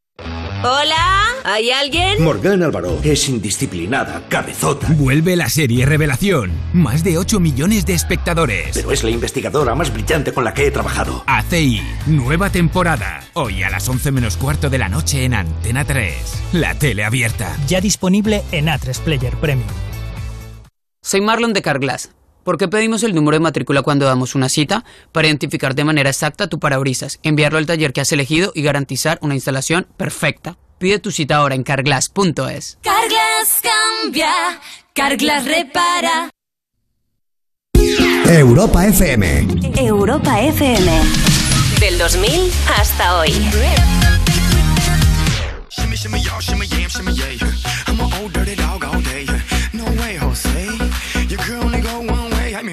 Hola, ¿hay alguien? Morgan Álvaro es indisciplinada, cabezota. Vuelve la serie Revelación. Más de 8 millones de espectadores. Pero es la investigadora más brillante con la que he trabajado. ACI, nueva temporada. Hoy a las 11 menos cuarto de la noche en Antena 3. La tele abierta. Ya disponible en A3 Player Premium. Soy Marlon de Carglass. ¿Por qué pedimos el número de matrícula cuando damos una cita? Para identificar de manera exacta tu parabrisas, enviarlo al taller que has elegido y garantizar una instalación perfecta. Pide tu cita ahora en carglass.es. Carglass cambia, Carglass repara. Europa FM. Europa FM. Del 2000 hasta hoy. Shimmy, shimmy, y'all, shimmy, yam, shimmy, yeah. I'm an old dirty dog all day. No way, Jose.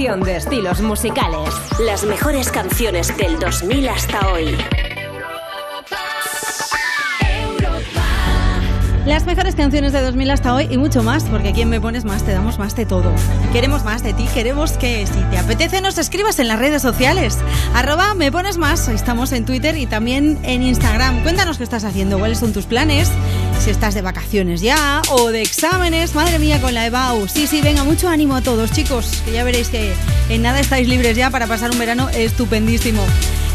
De estilos musicales. Las mejores canciones del 2000 hasta hoy. Las mejores canciones de 2000 hasta hoy y mucho más, porque aquí en Me Pones Más te damos más de todo. Queremos más de ti, queremos que si te apetece nos escribas en las redes sociales. Arroba Me Pones Más, estamos en Twitter y también en Instagram. Cuéntanos qué estás haciendo, cuáles son tus planes, si estás de vacaciones ya o de exámenes. Madre mía, con la EBAU. Sí, sí, venga, mucho ánimo a todos, chicos, que ya veréis que en nada estáis libres ya para pasar un verano estupendísimo.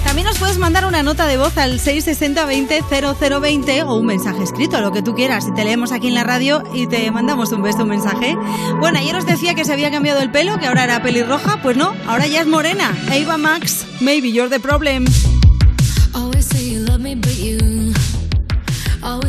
También nos puedes mandar una nota de voz al 660 20 0020 o un mensaje escrito, lo que tú quieras. Te leemos aquí en la radio y te mandamos un beso, un mensaje. Bueno, ayer os decía que se había cambiado el pelo, que ahora era pelirroja. Pues no, ahora ya es morena. Eva Max, maybe you're the problem.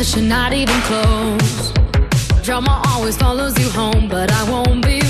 Touch and not even close. Drama always follows you home, but I won't be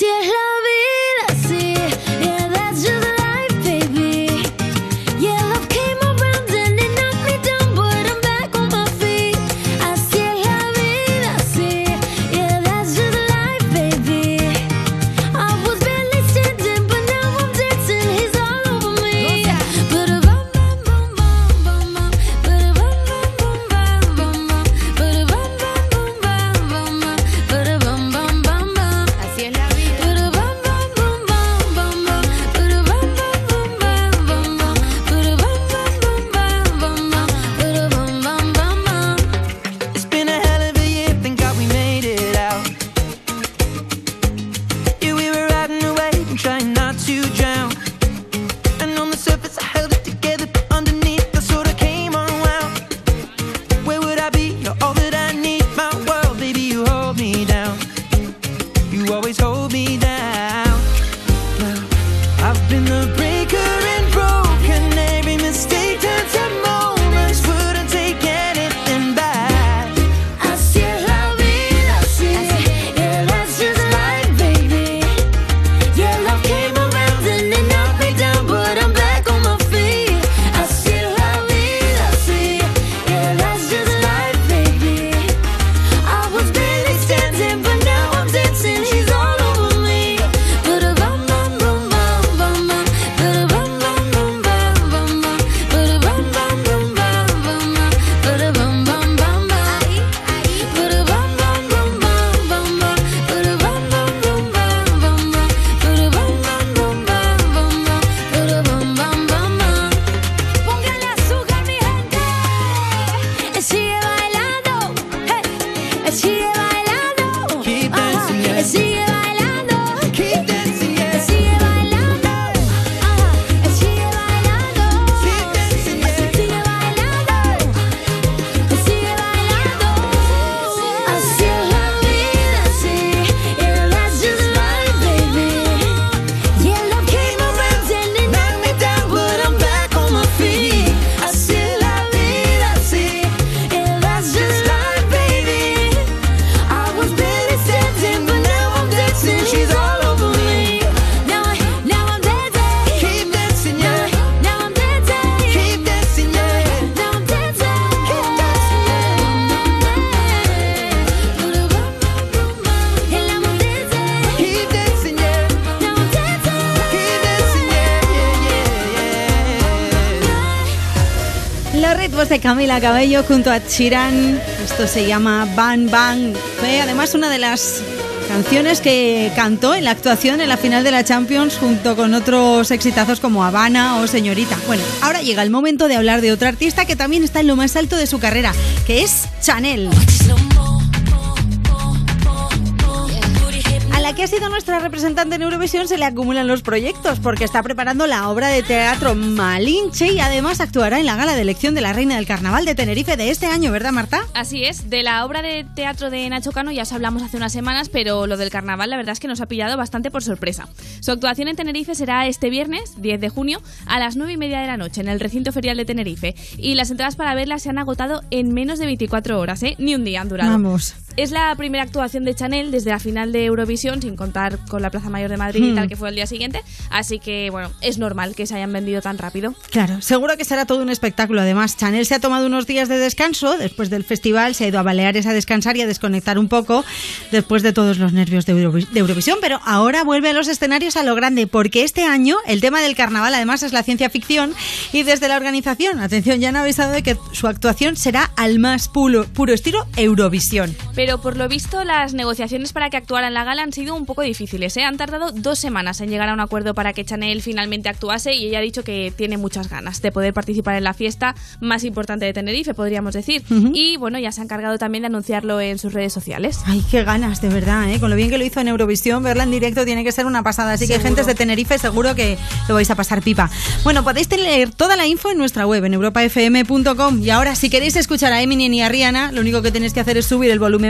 Así es Los ritmos de Camila Cabello junto a Chiran. Esto se llama Bang Bang. Fue además una de las canciones que cantó en la actuación en la final de la Champions junto con otros exitazos como Habana o Señorita. Bueno, ahora llega el momento de hablar de otra artista que también está en lo más alto de su carrera, que es Chanel. Que ha sido nuestra representante en Eurovisión se le acumulan los proyectos porque está preparando la obra de teatro Malinche y además actuará en la gala de elección de la Reina del Carnaval de Tenerife de este año, ¿verdad, Marta? Así es, de la obra de teatro de Nacho Cano ya os hablamos hace unas semanas, pero lo del carnaval la verdad es que nos ha pillado bastante por sorpresa. Su actuación en Tenerife será este viernes, 10 de junio, a las 9 y media de la noche en el recinto ferial de Tenerife. Y las entradas para verla se han agotado en menos de 24 horas, ¿eh? Ni un día han durado. Vamos. Es la primera actuación de Chanel desde la final de Eurovisión, sin contar con la Plaza Mayor de Madrid y Hmm. tal, que fue el día siguiente. Así que, bueno, es normal que se hayan vendido tan rápido. Claro, seguro que será todo un espectáculo. Además, Chanel se ha tomado unos días de descanso después del festival, se ha ido a Baleares a descansar y a desconectar un poco después de todos los nervios de, de Eurovisión, pero ahora vuelve a los escenarios a lo grande, porque este año el tema del carnaval además es la ciencia ficción y desde la organización, atención, ya han avisado de que su actuación será al más puro, puro estilo Eurovisión. Pero por lo visto, las negociaciones para que actuara en la gala han sido un poco difíciles. ¿eh? Han tardado dos semanas en llegar a un acuerdo para que Chanel finalmente actuase y ella ha dicho que tiene muchas ganas de poder participar en la fiesta más importante de Tenerife, podríamos decir. Y bueno, ya se ha encargado también de anunciarlo en sus redes sociales. Ay, qué ganas, de verdad, ¿eh? Con lo bien que lo hizo en Eurovisión, verla en directo tiene que ser una pasada. Así que, gentes de Tenerife, seguro que lo vais a pasar pipa. Bueno, podéis leer toda la info en nuestra web, en europafm.com. Y ahora, si queréis escuchar a Eminem y a Rihanna, lo único que tenéis que hacer es subir el volumen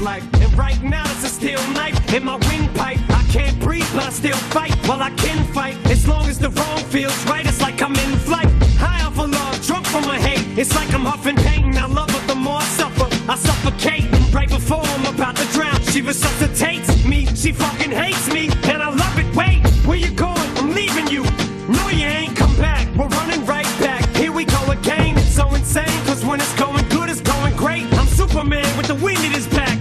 like. And right now it's a steel knife in my windpipe. I can't breathe, but I still fight. Well, I can fight as long as the wrong feels right. It's like I'm in flight. High off of love, drunk from my hate. It's like I'm huffing pain. I love her the more I suffer. I suffocate right before I'm about to drown. She resuscitates me. She fucking hates me, and I love it. Wait, where you going?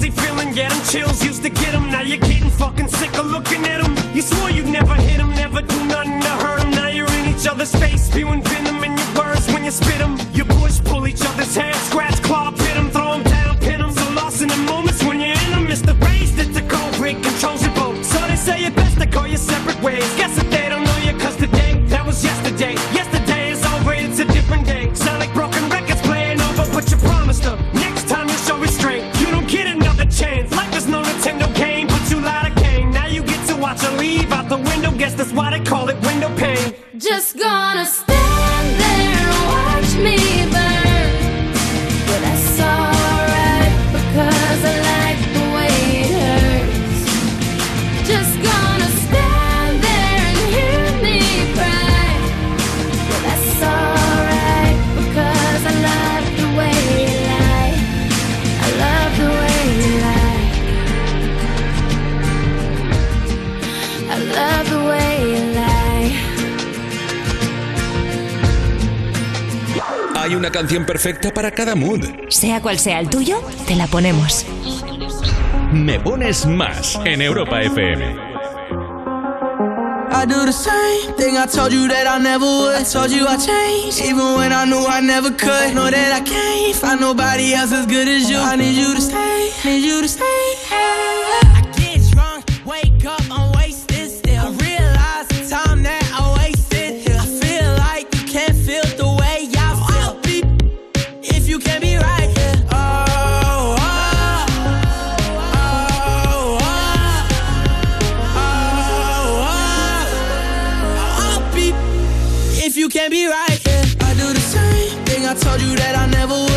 fuzzy feeling, yeah, them chills used to get them. Now you're getting fucking sick of looking at them. You swore you'd never hit them, never do nothing to hurt them. Now you're in each other's face, spewing venom in your words when you spit them. You push, pull each other's hair, scratch, claw, pit them, throw them down, pin them. So lost in the moments when you're in them, it's the race that's the controls your boat. So they say it best to go your separate ways. Why they call it window pane. Just gonna una canción perfecta para cada mood. Sea cual sea el tuyo, te la ponemos. Me pones más en Europa FM. I do the same thing I told you that I never would. I told you I changed, even when I knew I never could. Know that I can't find nobody else as good as you. I need you to stay, need you to stay. I I told you that I never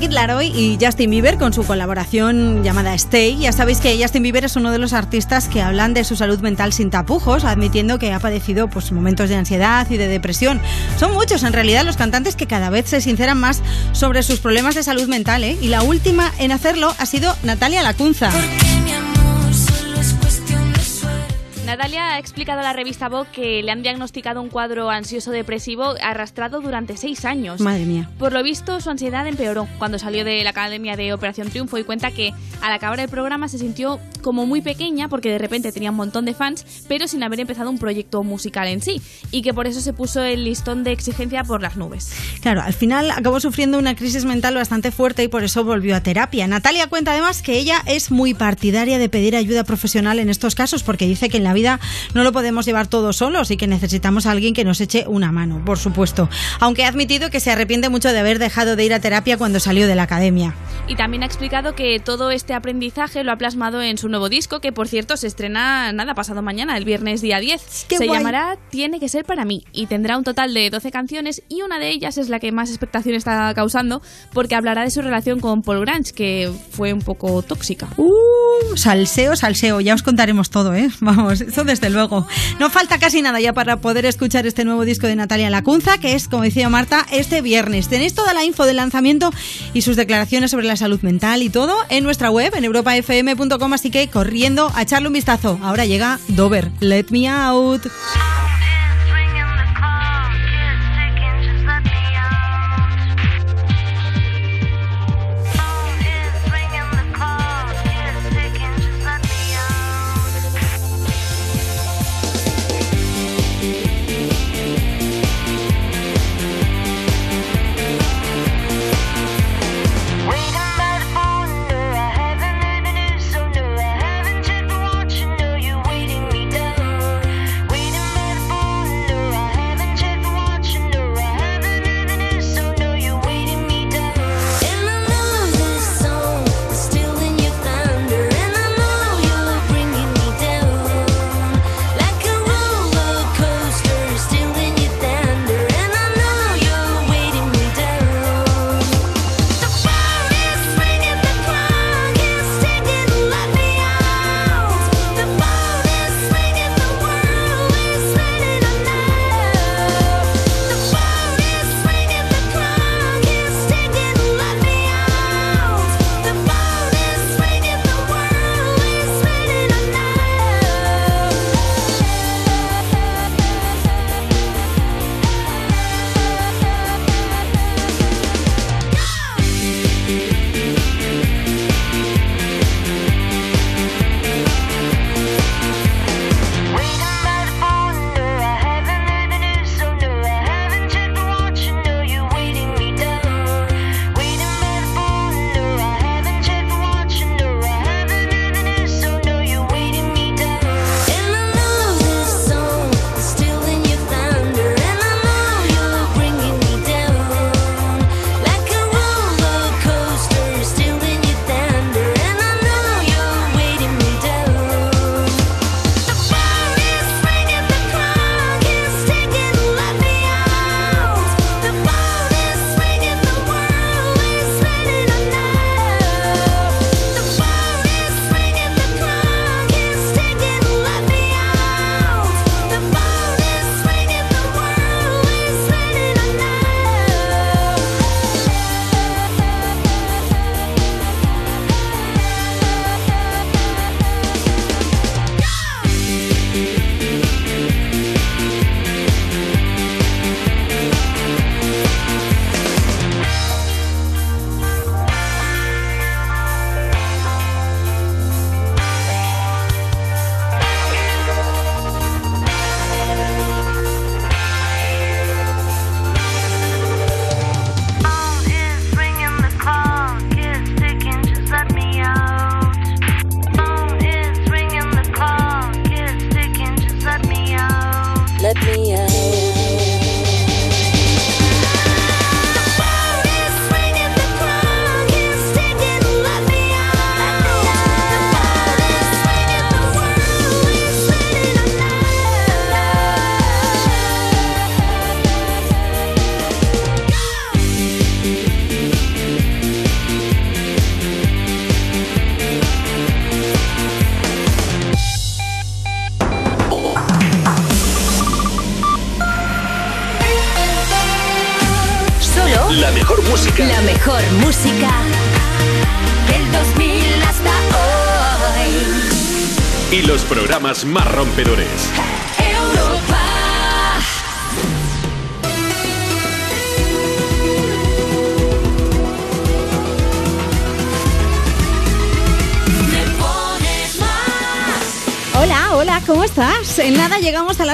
Kid y Justin Bieber con su colaboración llamada Stay. Ya sabéis que Justin Bieber es uno de los artistas que hablan de su salud mental sin tapujos, admitiendo que ha padecido pues, momentos de ansiedad y de depresión. Son muchos en realidad los cantantes que cada vez se sinceran más sobre sus problemas de salud mental, ¿eh? y la última en hacerlo ha sido Natalia Lacunza. Natalia ha explicado a la revista Vogue que le han diagnosticado un cuadro ansioso depresivo arrastrado durante seis años. Madre mía. Por lo visto, su ansiedad empeoró cuando salió de la Academia de Operación Triunfo y cuenta que al acabar el programa se sintió como muy pequeña porque de repente tenía un montón de fans, pero sin haber empezado un proyecto musical en sí, y que por eso se puso el listón de exigencia por las nubes. Claro, al final acabó sufriendo una crisis mental bastante fuerte y por eso volvió a terapia. Natalia cuenta además que ella es muy partidaria de pedir ayuda profesional en estos casos porque dice que en la vida no lo podemos llevar todos solos y que necesitamos a alguien que nos eche una mano, por supuesto. Aunque ha admitido que se arrepiente mucho de haber dejado de ir a terapia cuando salió de la academia. Y también ha explicado que todo este aprendizaje lo ha plasmado en su nuevo disco, que por cierto se estrena nada pasado mañana, el viernes día 10. Qué se guay. llamará Tiene que ser para mí y tendrá un total de 12 canciones y una de ellas es la que más expectación está causando porque hablará de su relación con Paul Grange, que fue un poco tóxica. Uh, salseo, salseo, ya os contaremos todo, ¿eh? Vamos, desde luego. No falta casi nada ya para poder escuchar este nuevo disco de Natalia Lacunza, que es, como decía Marta, este viernes. Tenéis toda la info del lanzamiento y sus declaraciones sobre la salud mental y todo en nuestra web, en europafm.com, así que corriendo a echarle un vistazo. Ahora llega Dover, Let Me Out.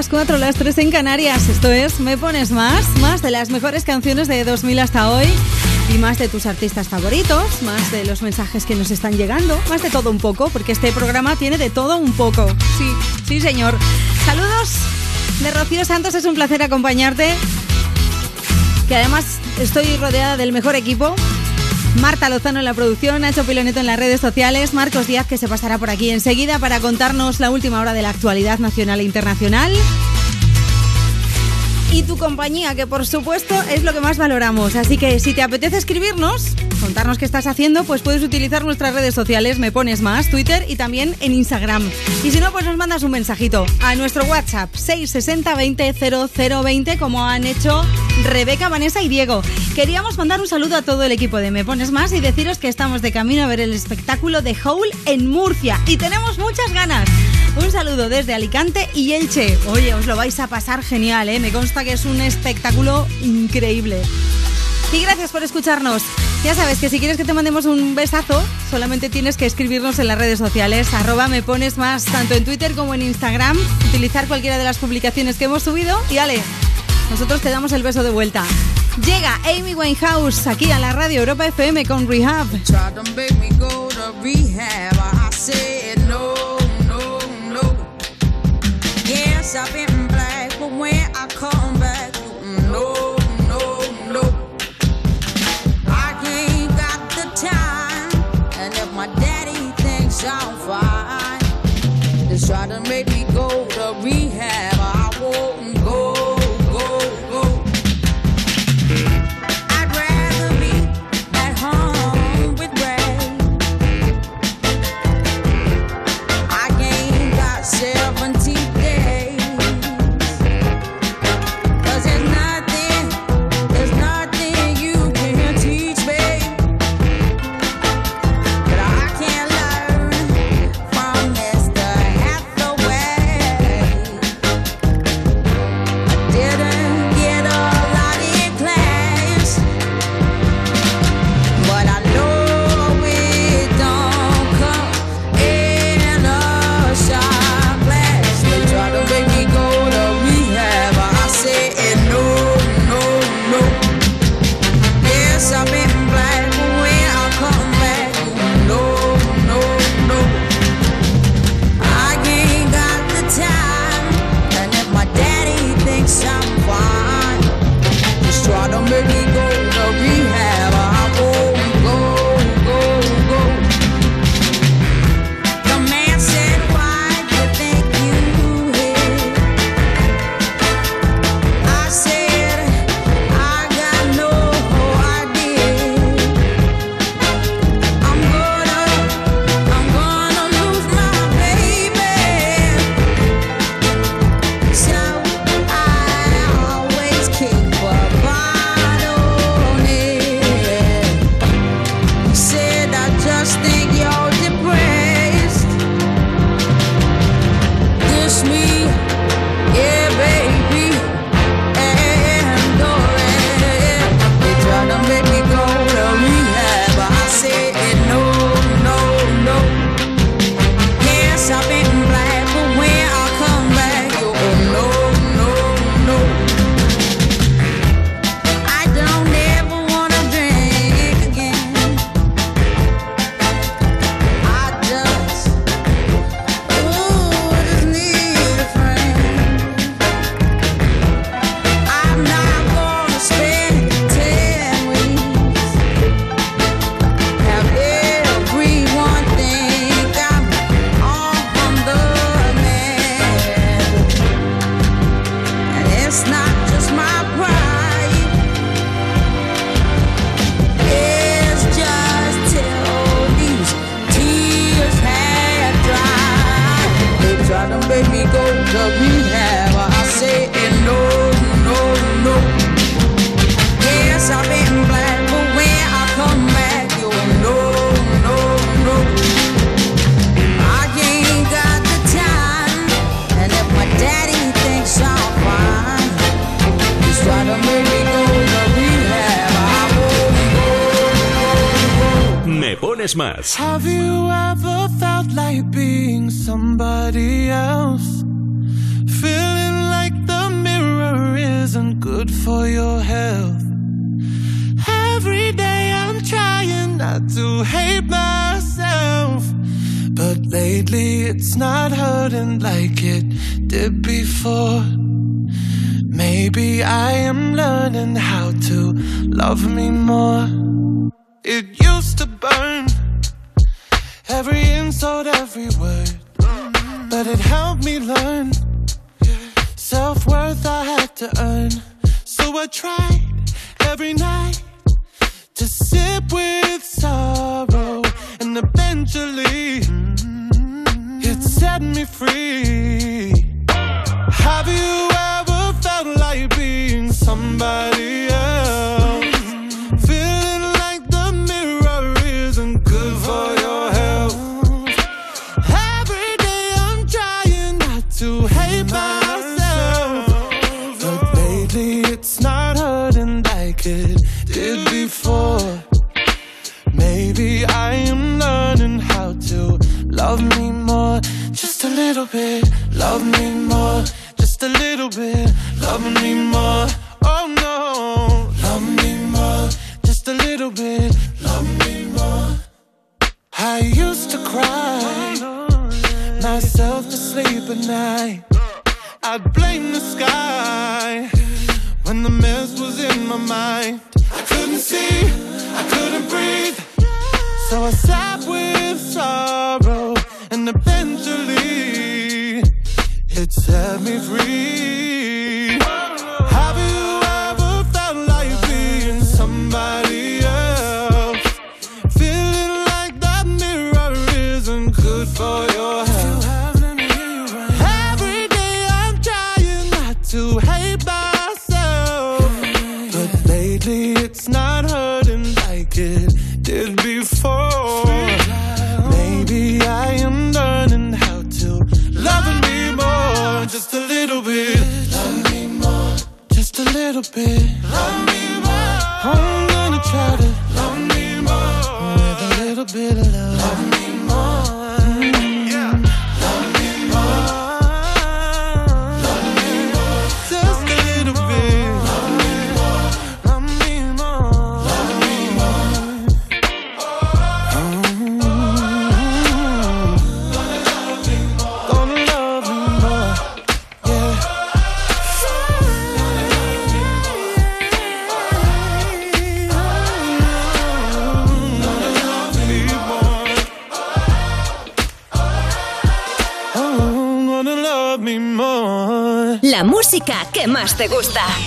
Las 4, las 3 en Canarias. Esto es Me Pones Más, más de las mejores canciones de 2000 hasta hoy. Y más de tus artistas favoritos, más de los mensajes que nos están llegando, más de todo un poco, porque este programa tiene de todo un poco. Sí, sí, señor. Saludos de Rocío Santos, es un placer acompañarte. Que además estoy rodeada del mejor equipo. Marta Lozano en la producción, Nacho Piloneto en las redes sociales, Marcos Díaz que se pasará por aquí enseguida para contarnos la última hora de la actualidad nacional e internacional. Y tu compañía, que por supuesto es lo que más valoramos. Así que si te apetece escribirnos, contarnos qué estás haciendo, pues puedes utilizar nuestras redes sociales, me pones más, Twitter y también en Instagram. Y si no, pues nos mandas un mensajito a nuestro WhatsApp 660 20 0020 como han hecho Rebeca, Vanessa y Diego. Queríamos mandar un saludo a todo el equipo de Me Pones Más y deciros que estamos de camino a ver el espectáculo de Howl en Murcia y tenemos muchas ganas. Un saludo desde Alicante y Elche. Oye, os lo vais a pasar genial, ¿eh? Me consta que es un espectáculo increíble. Y gracias por escucharnos. Ya sabes que si quieres que te mandemos un besazo, solamente tienes que escribirnos en las redes sociales, arroba me pones más, tanto en Twitter como en Instagram, utilizar cualquiera de las publicaciones que hemos subido y ale, nosotros te damos el beso de vuelta. Llega Amy Winehouse aquí a la radio Europa FM con rehab. I've been black, but when I come back, mm, no, no, no. I ain't got the time, and if my daddy thinks I'm fine, they try to make me go to rehab.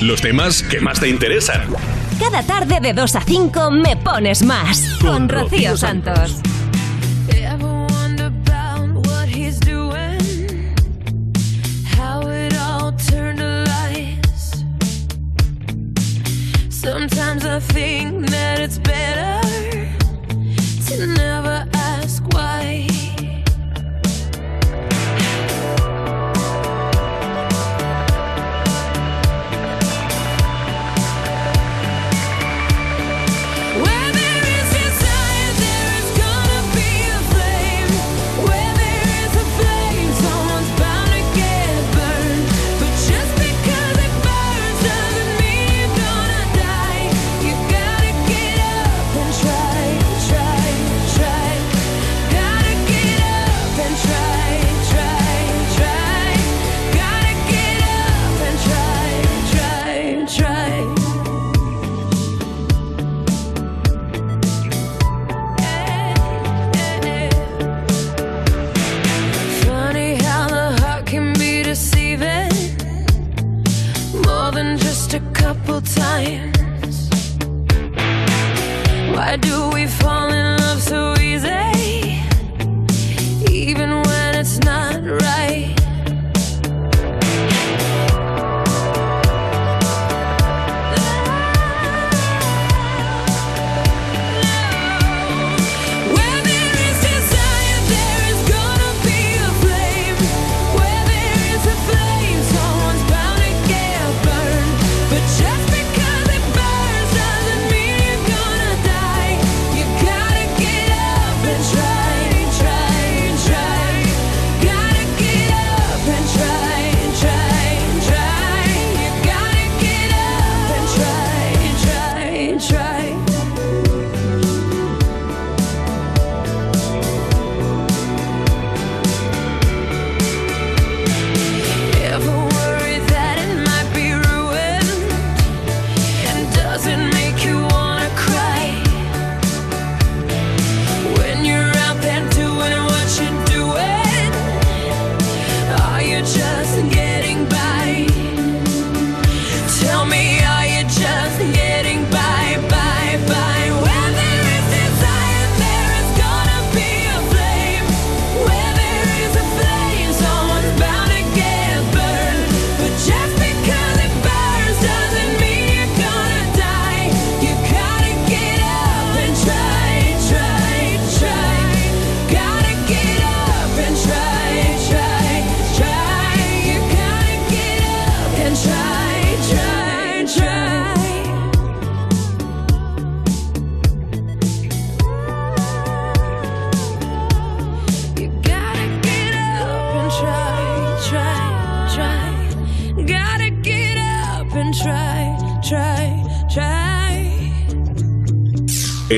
los temas que más te interesan. Cada tarde de 2 a 5 me pones más. Con, Rocío Santos.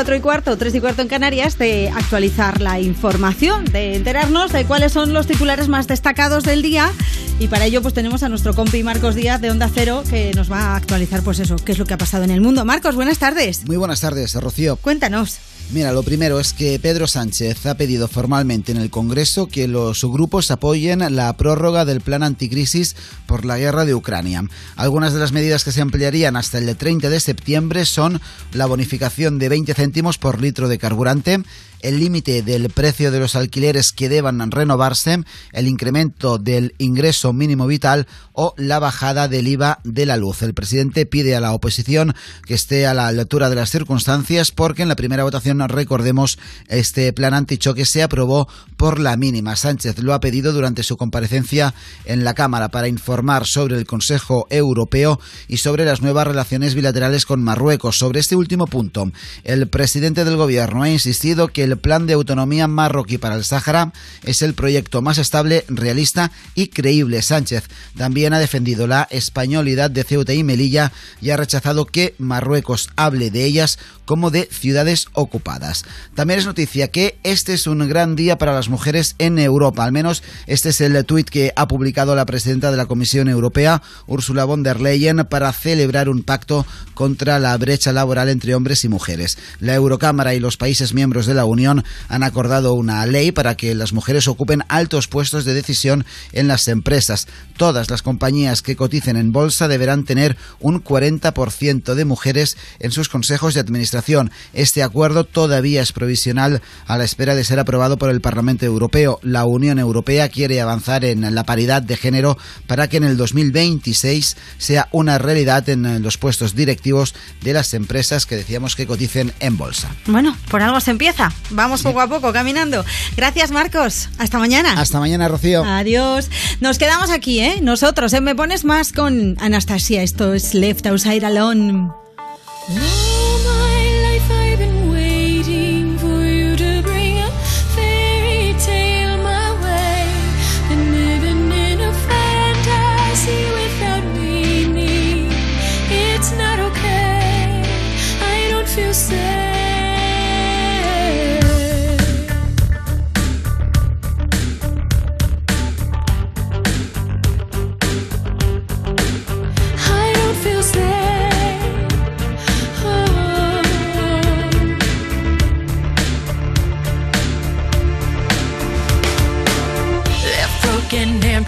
4 y cuarto, 3 y cuarto en Canarias, de actualizar la información, de enterarnos de cuáles son los titulares más destacados del día. Y para ello, pues tenemos a nuestro compi Marcos Díaz de Onda Cero, que nos va a actualizar, pues eso, qué es lo que ha pasado en el mundo. Marcos, buenas tardes. Muy buenas tardes, Rocío. Cuéntanos. Mira, lo primero es que Pedro Sánchez ha pedido formalmente en el Congreso que los grupos apoyen la prórroga del plan anticrisis por la guerra de Ucrania. Algunas de las medidas que se ampliarían hasta el 30 de septiembre son la bonificación de 20 céntimos por litro de carburante, el límite del precio de los alquileres que deban renovarse, el incremento del ingreso mínimo vital o la bajada del IVA de la luz. El presidente pide a la oposición que esté a la altura de las circunstancias porque en la primera votación, recordemos, este plan antichoque se aprobó por la mínima. Sánchez lo ha pedido durante su comparecencia en la Cámara para informar sobre el Consejo Europeo y sobre las nuevas relaciones bilaterales con Marruecos. Sobre este último punto, el presidente del gobierno ha insistido que el plan de autonomía marroquí para el Sáhara es el proyecto más estable, realista y creíble. Sánchez también ha defendido la españolidad de Ceuta y Melilla y ha rechazado que Marruecos hable de ellas como de ciudades ocupadas. También es noticia que este es un gran día para las mujeres en Europa. Al menos este es el tuit que ha publicado la presidenta de la Comisión Europea, Ursula von der Leyen, para celebrar un pacto contra la brecha laboral entre hombres y mujeres. La Eurocámara y los países miembros de la Unión han acordado una ley para que las mujeres ocupen altos puestos de decisión en las empresas. Todas las compañías que coticen en bolsa deberán tener un 40% de mujeres en sus consejos de administración. Este acuerdo todavía es provisional a la espera de ser aprobado por el Parlamento Europeo. La Unión Europea quiere avanzar en la paridad de género para que en el 2026 sea una realidad en los puestos directivos de las empresas que decíamos que coticen en bolsa. Bueno, por algo se empieza. Vamos poco a poco caminando. Gracias, Marcos. Hasta mañana. Hasta mañana, Rocío. Adiós. Nos quedamos aquí, ¿eh? Nosotros, ¿eh? Me pones más con Anastasia. Esto es Left Outside Alone.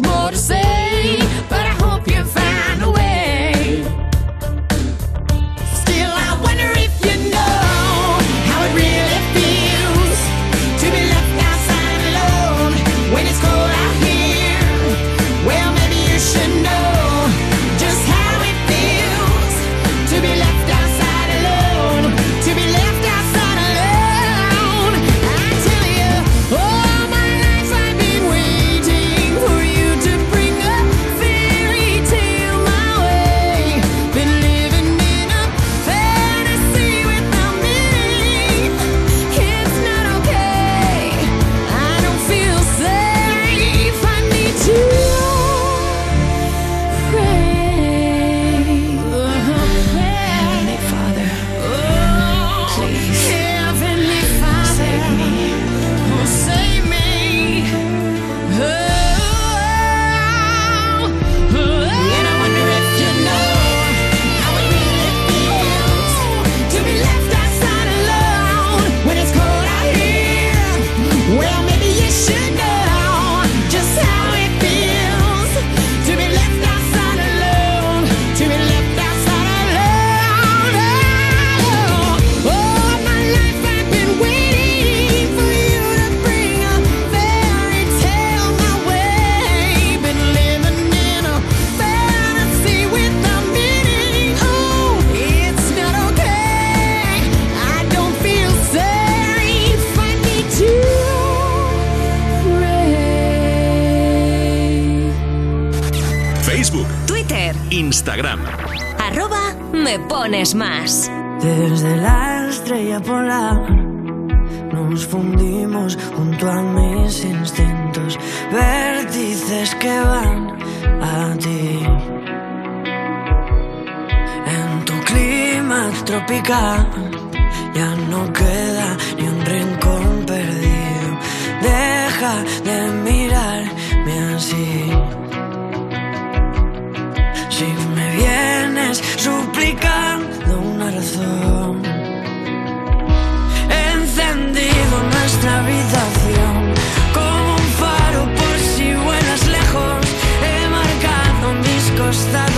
much more to say, Instagram. arroba me pones más. Desde la estrella polar nos fundimos junto a mis instintos. Vértice dices que van a ti. En tu clima tropical ya no queda ni un rincón perdido. Deja de suplicando una razón, he encendido nuestra habitación como un faro por si vuelas lejos. He marcado mis costados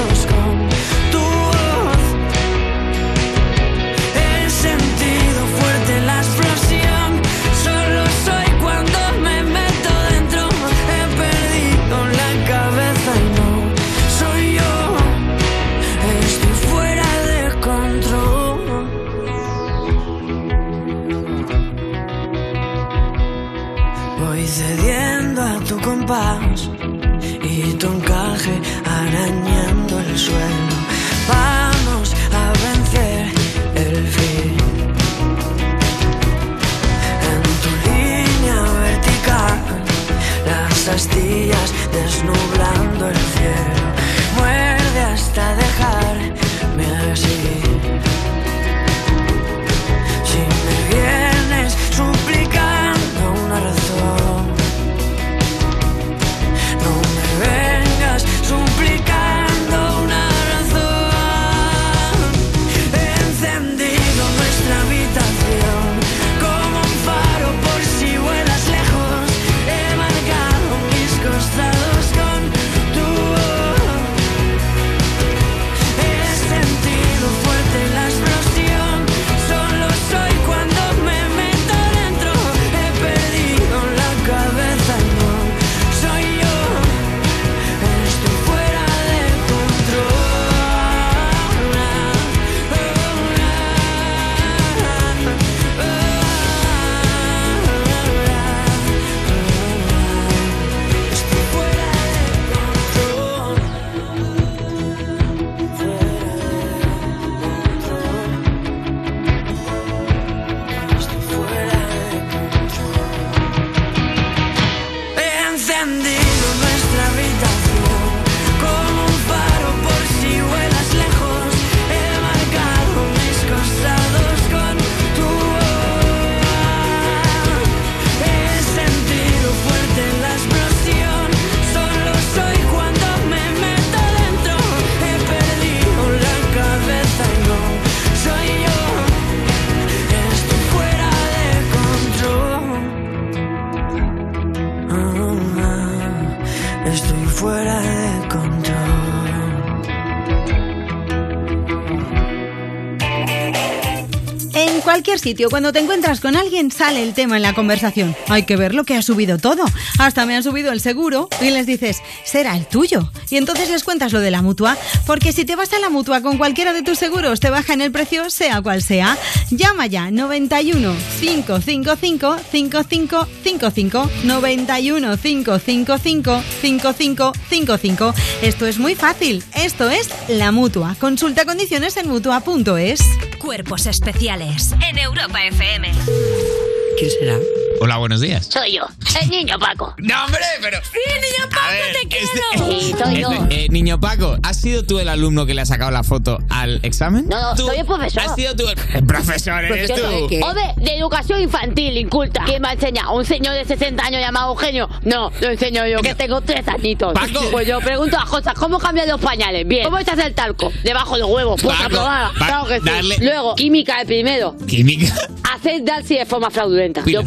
sitio, cuando te encuentras con alguien, sale el tema en la conversación. Hay que ver lo que ha subido todo. Hasta me han subido el seguro y les dices, será el tuyo. Y entonces les cuentas lo de la mutua, porque si te vas a la mutua con cualquiera de tus seguros, te bajan el precio, sea cual sea. Llama ya 91 555 5555 91 555 5555. Esto es muy fácil. Esto es la mutua. Consulta condiciones en mutua.es. Cuerpos especiales en Europa FM. ¿Quién será? Hola, buenos días. Soy yo, el niño Paco. No, hombre, pero. Sí, niño Paco, te quiero. Sí, soy yo. Este, eh, niño Paco, ¿has sido tú el alumno que le ha sacado la foto al examen? No, no, ¿Tú soy el profesor. ¿Has sido tú el, el profesor? ¿Eres tú? Hombre, de educación infantil, inculta. ¿Quién me ha enseñado? ¿Un señor de 60 años llamado Eugenio? No, lo enseño yo, que tengo tres añitos. Paco. Pues yo pregunto a cosas, ¿cómo cambian los pañales? Bien. ¿Cómo echas el talco? Debajo de los huevos. Pues aprobada. pa- Claro que sí. darle- Luego, química el primero. Química. Hacer Dalsi de forma fraudulenta. Mira. Yo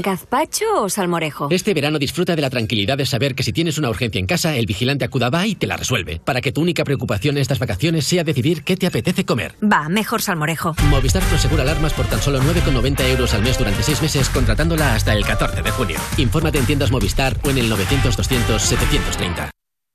¿Gazpacho o salmorejo? Este verano disfruta de la tranquilidad de saber que si tienes una urgencia en casa, el vigilante acudaba y te la resuelve. Para que tu única preocupación estas vacaciones sea decidir qué te apetece comer. Va, mejor salmorejo. Movistar Prosegura Alarmas por tan solo 9,90 euros al mes durante 6 meses, contratándola hasta el 14 de junio. Infórmate en tiendas Movistar o en el 900-200-730.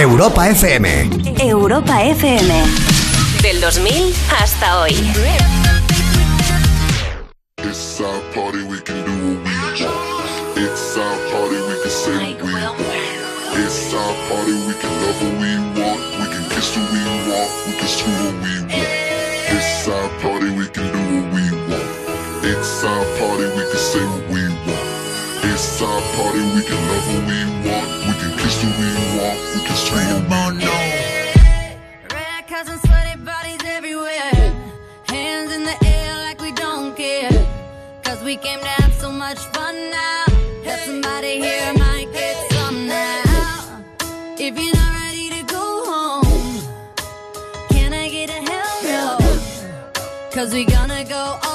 Europa FM. Europa FM. Del 2000 hasta hoy. It's our party, we can do what we want. It's our party, we can say what we want. It's our party, we can love what we want. We can kiss who we want. We can screw what we want. It's our party, we can do what we want. It's our party, we can say what we want. It's our party, we can love what we want. Can kiss who we want. We can what we want. Red cups and sweaty bodies everywhere. Hands in the air like we don't care. Cause we came to have so much fun now. Have somebody here might get some now. If you're not ready to go home, can I get a hell no? Cause we gonna go all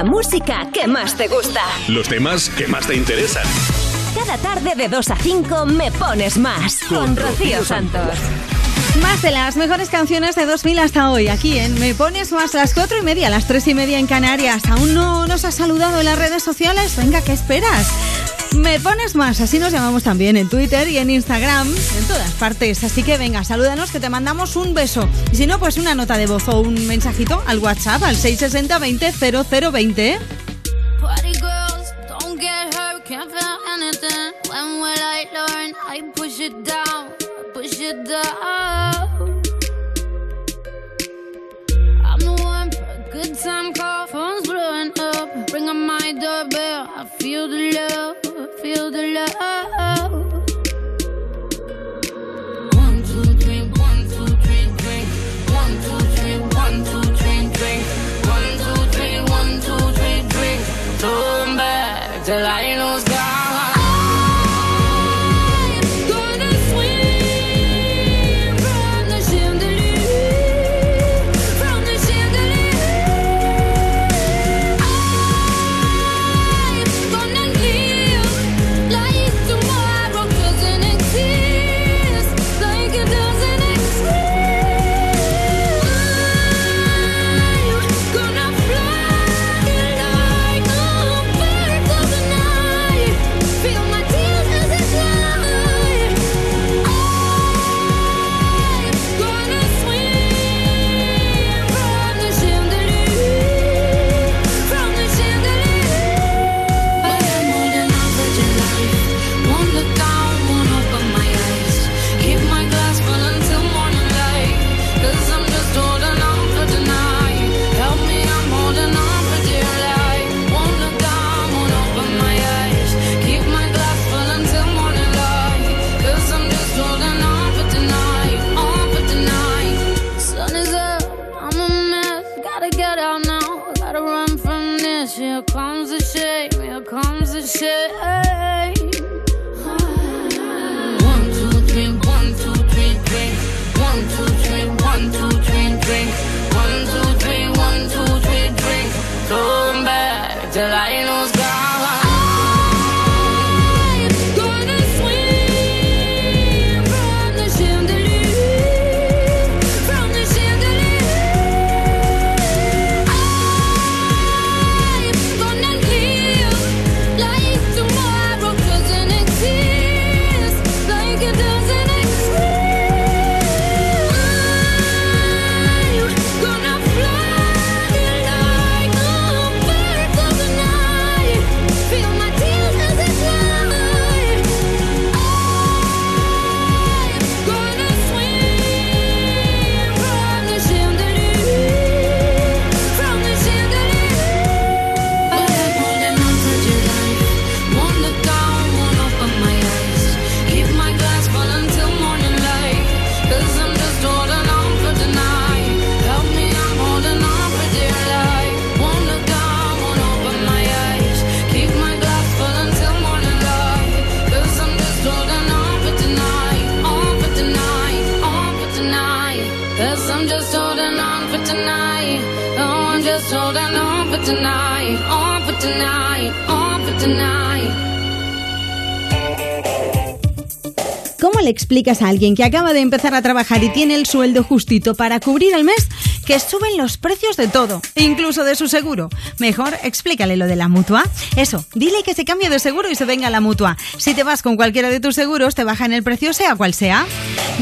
La música que más te gusta. Los temas que más te interesan. Cada tarde de 2 a 5 me pones más. Con Rocío Santos. Más de las mejores canciones de 2000 hasta hoy, aquí en Me Pones Más, las 4 y media, las 3 y media en Canarias. ¿Aún no nos has saludado en las redes sociales? Venga, ¿qué esperas? Me Pones Más, así nos llamamos también en Twitter y en Instagram, en todas partes. Así que venga, salúdanos que te mandamos un beso. Y si no, pues una nota de voz o un mensajito al WhatsApp al 660 20 0020. Party girls, don't get hurt, can't feel anything. When will I learn? I push it down, push it down. Good time call, phone's blowing up. Ring on my doorbell, I feel the love, feel the love. One, two, three, one, two, three, drink. One, two, three, one, two, three, drink. One, two, three, one, two, three, till I explicas a alguien que acaba de empezar a trabajar y tiene el sueldo justito para cubrir el mes que suben los precios de todo, incluso de su seguro? Mejor explícale lo de la mutua. Eso, dile que se cambie de seguro y se venga a la mutua. Si te vas con cualquiera de tus seguros, te bajan el precio sea cual sea.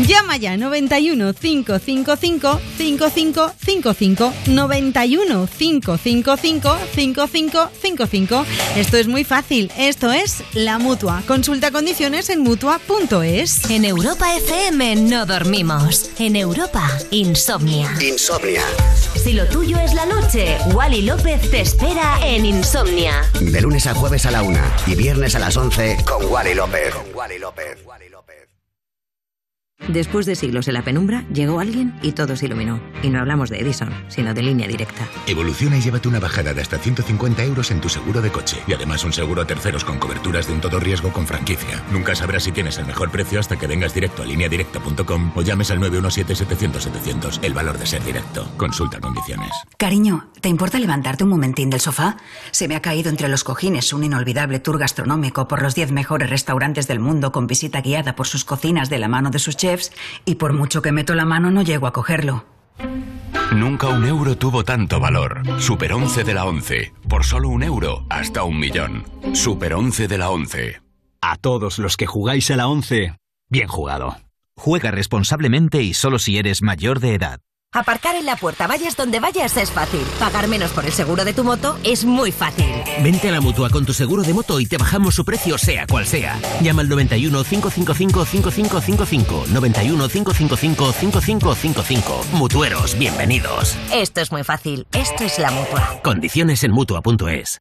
Llama ya 91 555 5555 91 555 5555. Esto es muy fácil. Esto es la mutua. Consulta condiciones en mutua.es. En Europa FM no dormimos. En Europa, insomnia. Insomnia. Si lo tuyo es la noche, Wally López te espera en Insomnia. De lunes a jueves a la una y viernes a las 11 con Wally López. Wally López. Después de siglos en la penumbra, llegó alguien y todo se iluminó. Y no hablamos de Edison, sino de línea directa. Evoluciona y llévate una bajada de hasta 150 euros en tu seguro de coche. Y además un seguro a terceros con coberturas de un todo riesgo con franquicia. Nunca sabrás si tienes el mejor precio hasta que vengas directo a lineadirecta.com o llames al 917-700-700. El valor de ser directo. Consulta condiciones. Cariño, ¿te importa levantarte un momentín del sofá? Se me ha caído entre los cojines un inolvidable tour gastronómico por los 10 mejores restaurantes del mundo con visita guiada por sus cocinas de la mano de sus chefs y por mucho que meto la mano no llego a cogerlo. Nunca un euro tuvo tanto valor. Super 11 de la 11. Por solo un euro, hasta un millón. Super 11 de la 11. A todos los que jugáis a la 11, bien jugado. Juega responsablemente y solo si eres mayor de edad. Aparcar en la puerta, vayas donde vayas, es fácil. Pagar menos por el seguro de tu moto es muy fácil. Vente a la mutua con tu seguro de moto y te bajamos su precio, sea cual sea. Llama al 91 555 5555. 91 555 5555. Mutueros, bienvenidos. Esto es muy fácil. Esto es la mutua. Condiciones en mutua.es.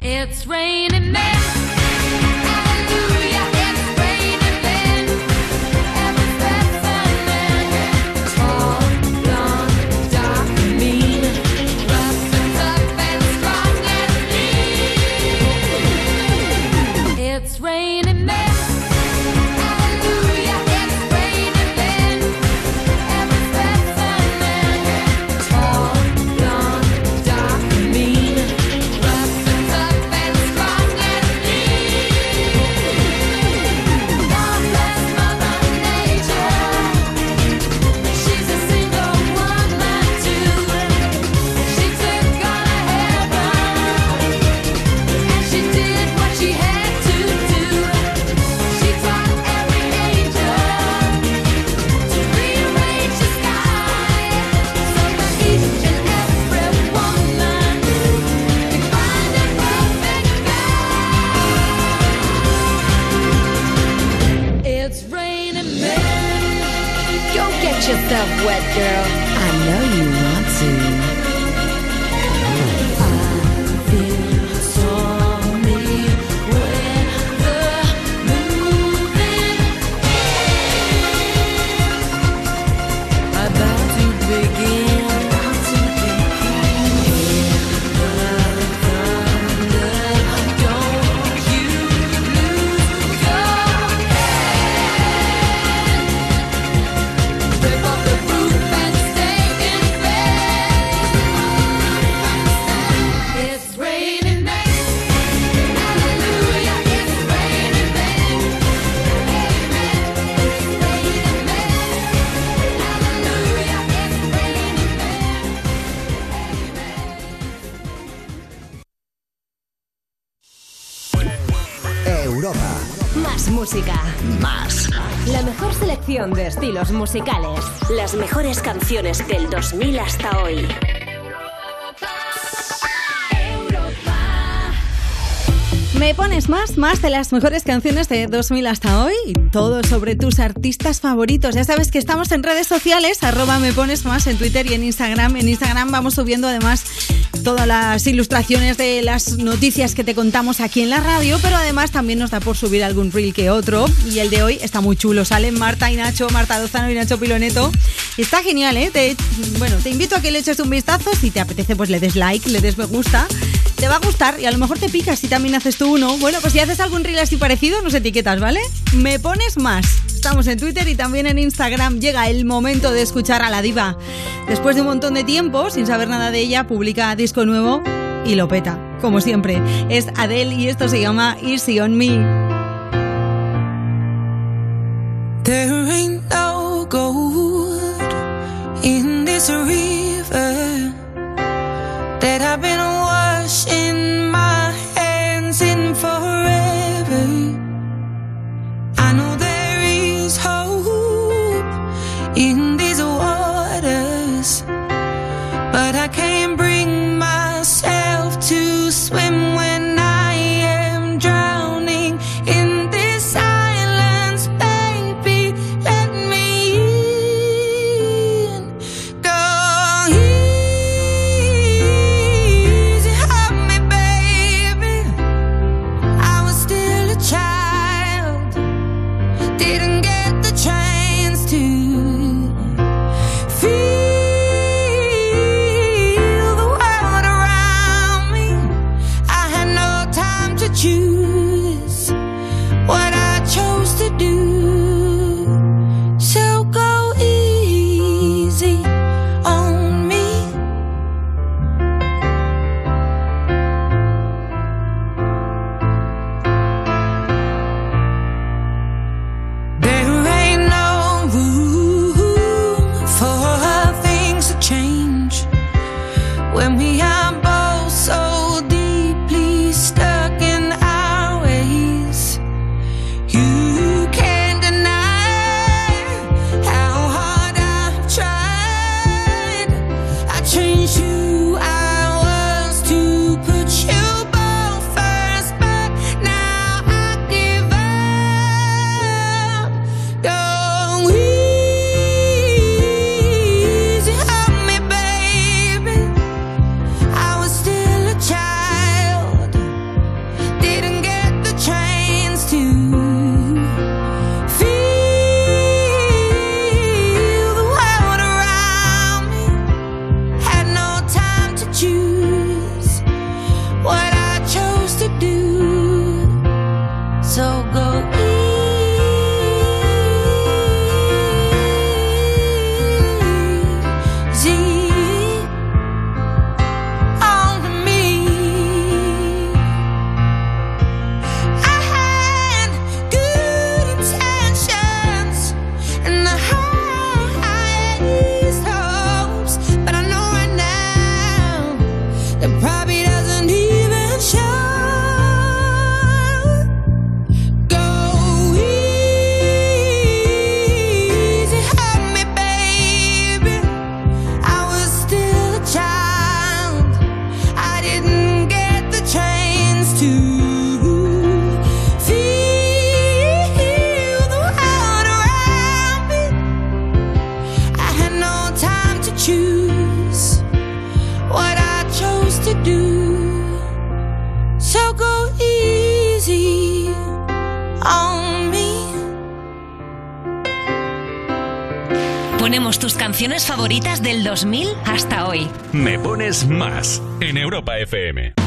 It's raining men. Música. Más. La mejor selección de estilos musicales. Las mejores canciones del 2000 hasta hoy. Me pones más, más de las mejores canciones de 2000 hasta hoy y todo sobre tus artistas favoritos. Ya sabes que estamos en redes sociales, arroba me pones más en Twitter y en Instagram. En Instagram vamos subiendo además todas las ilustraciones de las noticias que te contamos aquí en la radio, pero además también nos da por subir algún reel que otro. Y el de hoy está muy chulo. Salen Marta y Nacho, Marta Dozano y Nacho Piloneto. Está genial, ¿eh? Te- bueno, te invito a que le eches un vistazo. Si te apetece, pues le des like, le des me gusta. Te va a gustar y a lo mejor te picas si también haces tú uno. Bueno, pues si haces algún reel así parecido, nos etiquetas, ¿vale? Me pones más. Estamos en Twitter y también en Instagram. Llega el momento de escuchar a la diva. Después de un montón de tiempo, sin saber nada de ella, publica disco nuevo y lo peta, como siempre. Es Adele y esto se llama Easy on Me. Canciones favoritas del 2000 hasta hoy. Me pones más en Europa FM.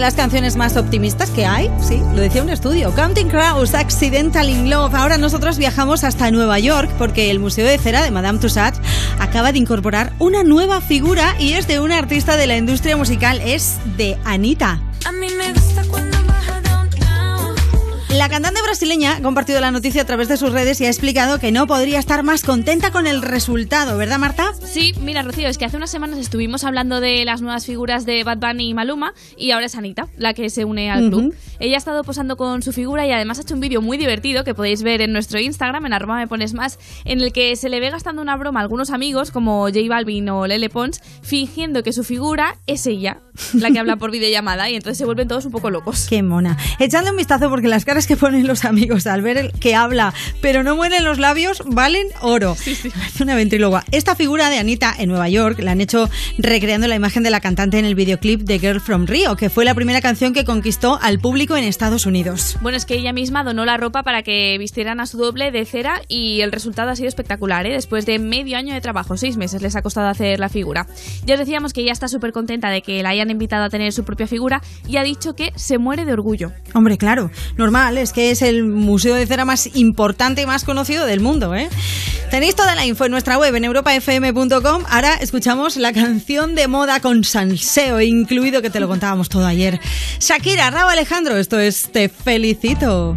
De las canciones más optimistas que hay? Sí, lo decía un estudio. Counting Crows, Accidental in Love. Ahora nosotros viajamos hasta Nueva York porque el Museo de Cera de Madame Tussauds acaba de incorporar una nueva figura y es de una artista de la industria musical, es de Anita. A mí me gusta cuando. La cantante brasileña ha compartido la noticia a través de sus redes y ha explicado que no podría estar más contenta con el resultado, ¿verdad Marta? Sí, mira, Rocío, es que hace unas semanas estuvimos hablando de las nuevas figuras de Bad Bunny y Maluma y ahora es Anita, la que se une al club. Ella ha estado posando con su figura y además ha hecho un vídeo muy divertido que podéis ver en nuestro Instagram, en arroba me pones más, en el que se le ve gastando una broma a algunos amigos como J Balvin o Lele Pons, fingiendo que su figura es ella, la que habla por videollamada y entonces se vuelven todos un poco locos. Qué mona. Echadle un vistazo porque las caras que ponen los amigos al ver el que habla, pero no mueren los labios, valen oro. Parece una ventríloga. Esta figura de Anita en Nueva York la han hecho recreando la imagen de la cantante en el videoclip de Girl from Rio, que fue la primera canción que conquistó al público en Estados Unidos. Bueno, es que ella misma donó la ropa para que vistieran a su doble de cera y el resultado ha sido espectacular, ¿eh? Después de medio año de trabajo, seis meses les ha costado hacer la figura. Ya os decíamos que ella está súper contenta de que la hayan invitado a tener su propia figura y ha dicho que se muere de orgullo. Hombre, claro, normal, es que es el museo de cera más importante y más conocido del mundo, ¿eh? Tenéis toda la info en nuestra web en europafm.com. Ahora escuchamos la canción de moda con salseo incluido que te lo contábamos todo ayer. Shakira, Raúl Alejandro, esto es Te felicito.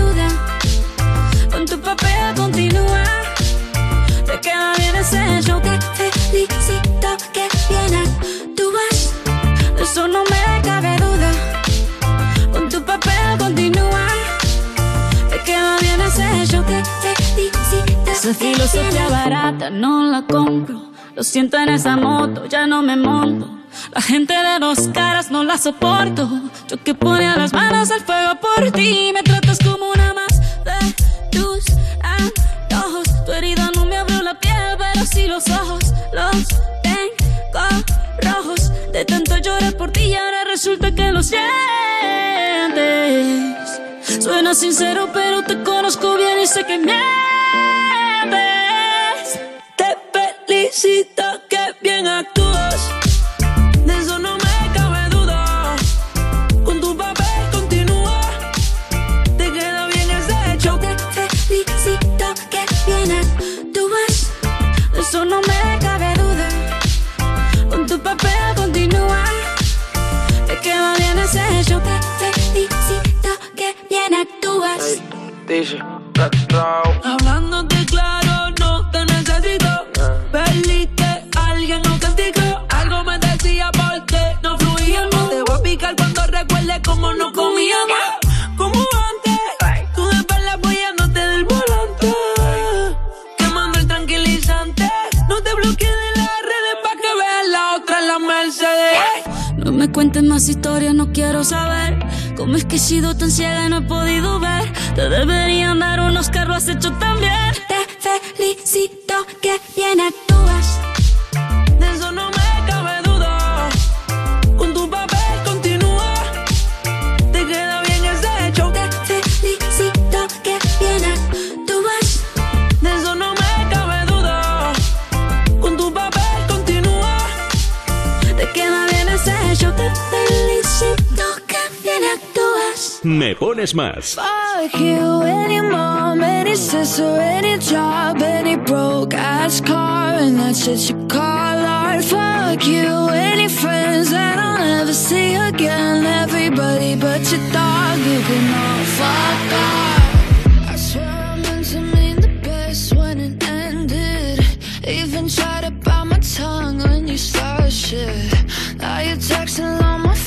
ese show. Te felicito que bien actúas. De eso no me cabe duda. Con tu papel continúa. Te queda bien ese show. Te felicito. Esa filosofía barata no la compro. Lo siento en esa moto, ya no me monto. La gente de dos caras no la soporto. Yo que ponía las manos al fuego por ti. Me tratas como una más de tus antojos. Tu herida no los ojos. Los tengo rojos. De tanto llorar por ti y ahora resulta que lo sientes. Suena sincero, pero te conozco bien y sé que mientes. Te felicito que bien actúas. De eso no show. Te felicito que bien actúas. Dice, Hablándote claro, no te necesito. Perdiste, alguien no castigó. Algo me decía porque no fluíamos. Te voy a picar cuando recuerde cómo no comíamos. Cuentes más historias, no quiero saber. ¿Cómo es que he sido tan ciega y no he podido ver? Te deberían dar unos carros, lo has tan. Te felicito que bien actúas. Me pones más. Fuck you, any mom, any sister, any job, any broke ass car, and that's shit you call art. Fuck you, any friends that I'll never see again. Everybody but your dog, you can all fuck off. I swear I meant to mean the best when it ended. Even tried to bite my tongue when you started shit. Now you're texting all my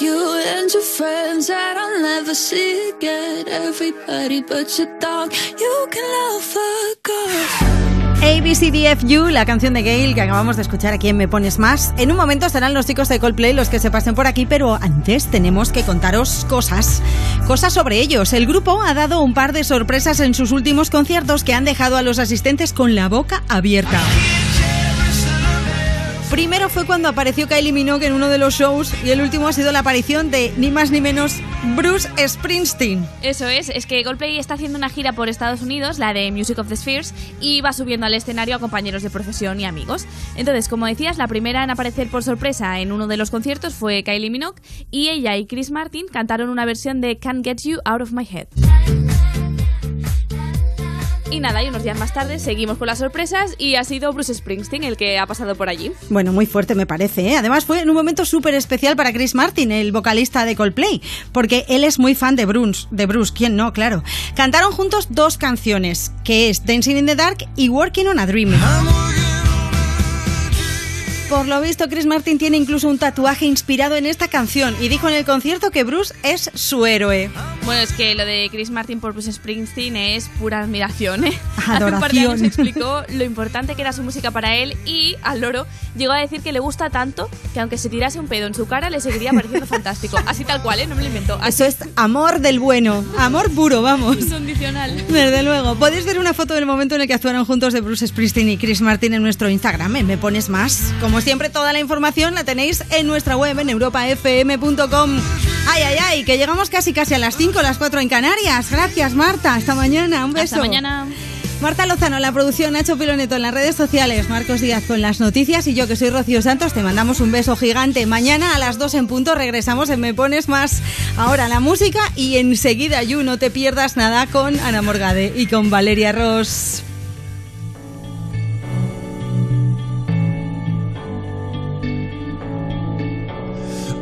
you. ABCDFU, la canción de Gail que acabamos de escuchar aquí en Me Pones Más. En un momento estarán los chicos de Coldplay los que se pasen por aquí, pero antes tenemos que contaros cosas. Cosas sobre ellos. El grupo ha dado un par de sorpresas en sus últimos conciertos que han dejado a los asistentes con la boca abierta. Primero fue cuando apareció Kylie Minogue en uno de los shows y el último ha sido la aparición de ni más ni menos Bruce Springsteen. Eso es, es que Coldplay está haciendo una gira por Estados Unidos, la de Music of the Spheres, y va subiendo al escenario a compañeros de profesión y amigos. Entonces, como decías, la primera en aparecer por sorpresa en uno de los conciertos fue Kylie Minogue, y ella y Chris Martin cantaron una versión de Can't Get You Out of My Head. Y nada, y unos días más tarde seguimos con las sorpresas y ha sido Bruce Springsteen el que ha pasado por allí. Bueno, muy fuerte me parece. ¿eh? Además fue en un momento súper especial para Chris Martin, el vocalista de Coldplay, porque él es muy fan de Bruce. De Bruce, ¿quién no? Claro. Cantaron juntos dos canciones, que es Dancing in the Dark y Working on a Dream. Por lo visto, Chris Martin tiene incluso un tatuaje inspirado en esta canción y dijo en el concierto que Bruce es su héroe. Bueno, es que lo de Chris Martin por Bruce Springsteen es pura admiración, ¿eh? Hace un par de años explicó lo importante que era su música para él y al loro llegó a decir que le gusta tanto que aunque se tirase un pedo en su cara le seguiría pareciendo fantástico. Así tal cual, ¿eh? No me lo invento. Eso es amor del bueno, amor puro, vamos. Incondicional. Desde luego. Podéis ver una foto del momento en el que actuaron juntos de Bruce Springsteen y Chris Martin en nuestro Instagram. ¿eh? Me pones más. Como siempre, toda la información la tenéis en nuestra web en europafm.com. Ay, ay, ay, que llegamos casi casi a las 5, las 4 en Canarias. Gracias, Marta. Hasta mañana. Un beso. Hasta mañana. Marta Lozano en la producción, Nacho Piloneto en las redes sociales, Marcos Díaz con las noticias y yo que soy Rocío Santos, te mandamos un beso gigante. Mañana a las 2 en punto regresamos en Me Pones Más. Ahora la música y enseguida, You, no te pierdas nada con Ana Morgade y con Valeria Ross.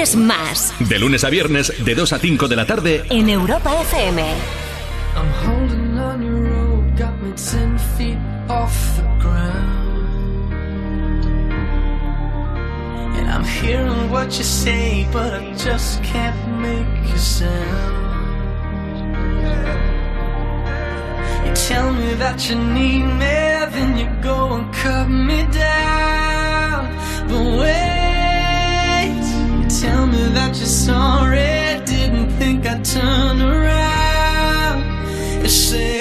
Pones Más. De lunes a viernes, de 2 a 5 de la tarde, En Europa FM. I'm holding on your rope, got me ten feet off the ground. And I'm hearing what you say, but I just can't make a sound. You tell me that you need me, then you go and cut me down. But Just you sorry? Didn't think I'd turn around and say.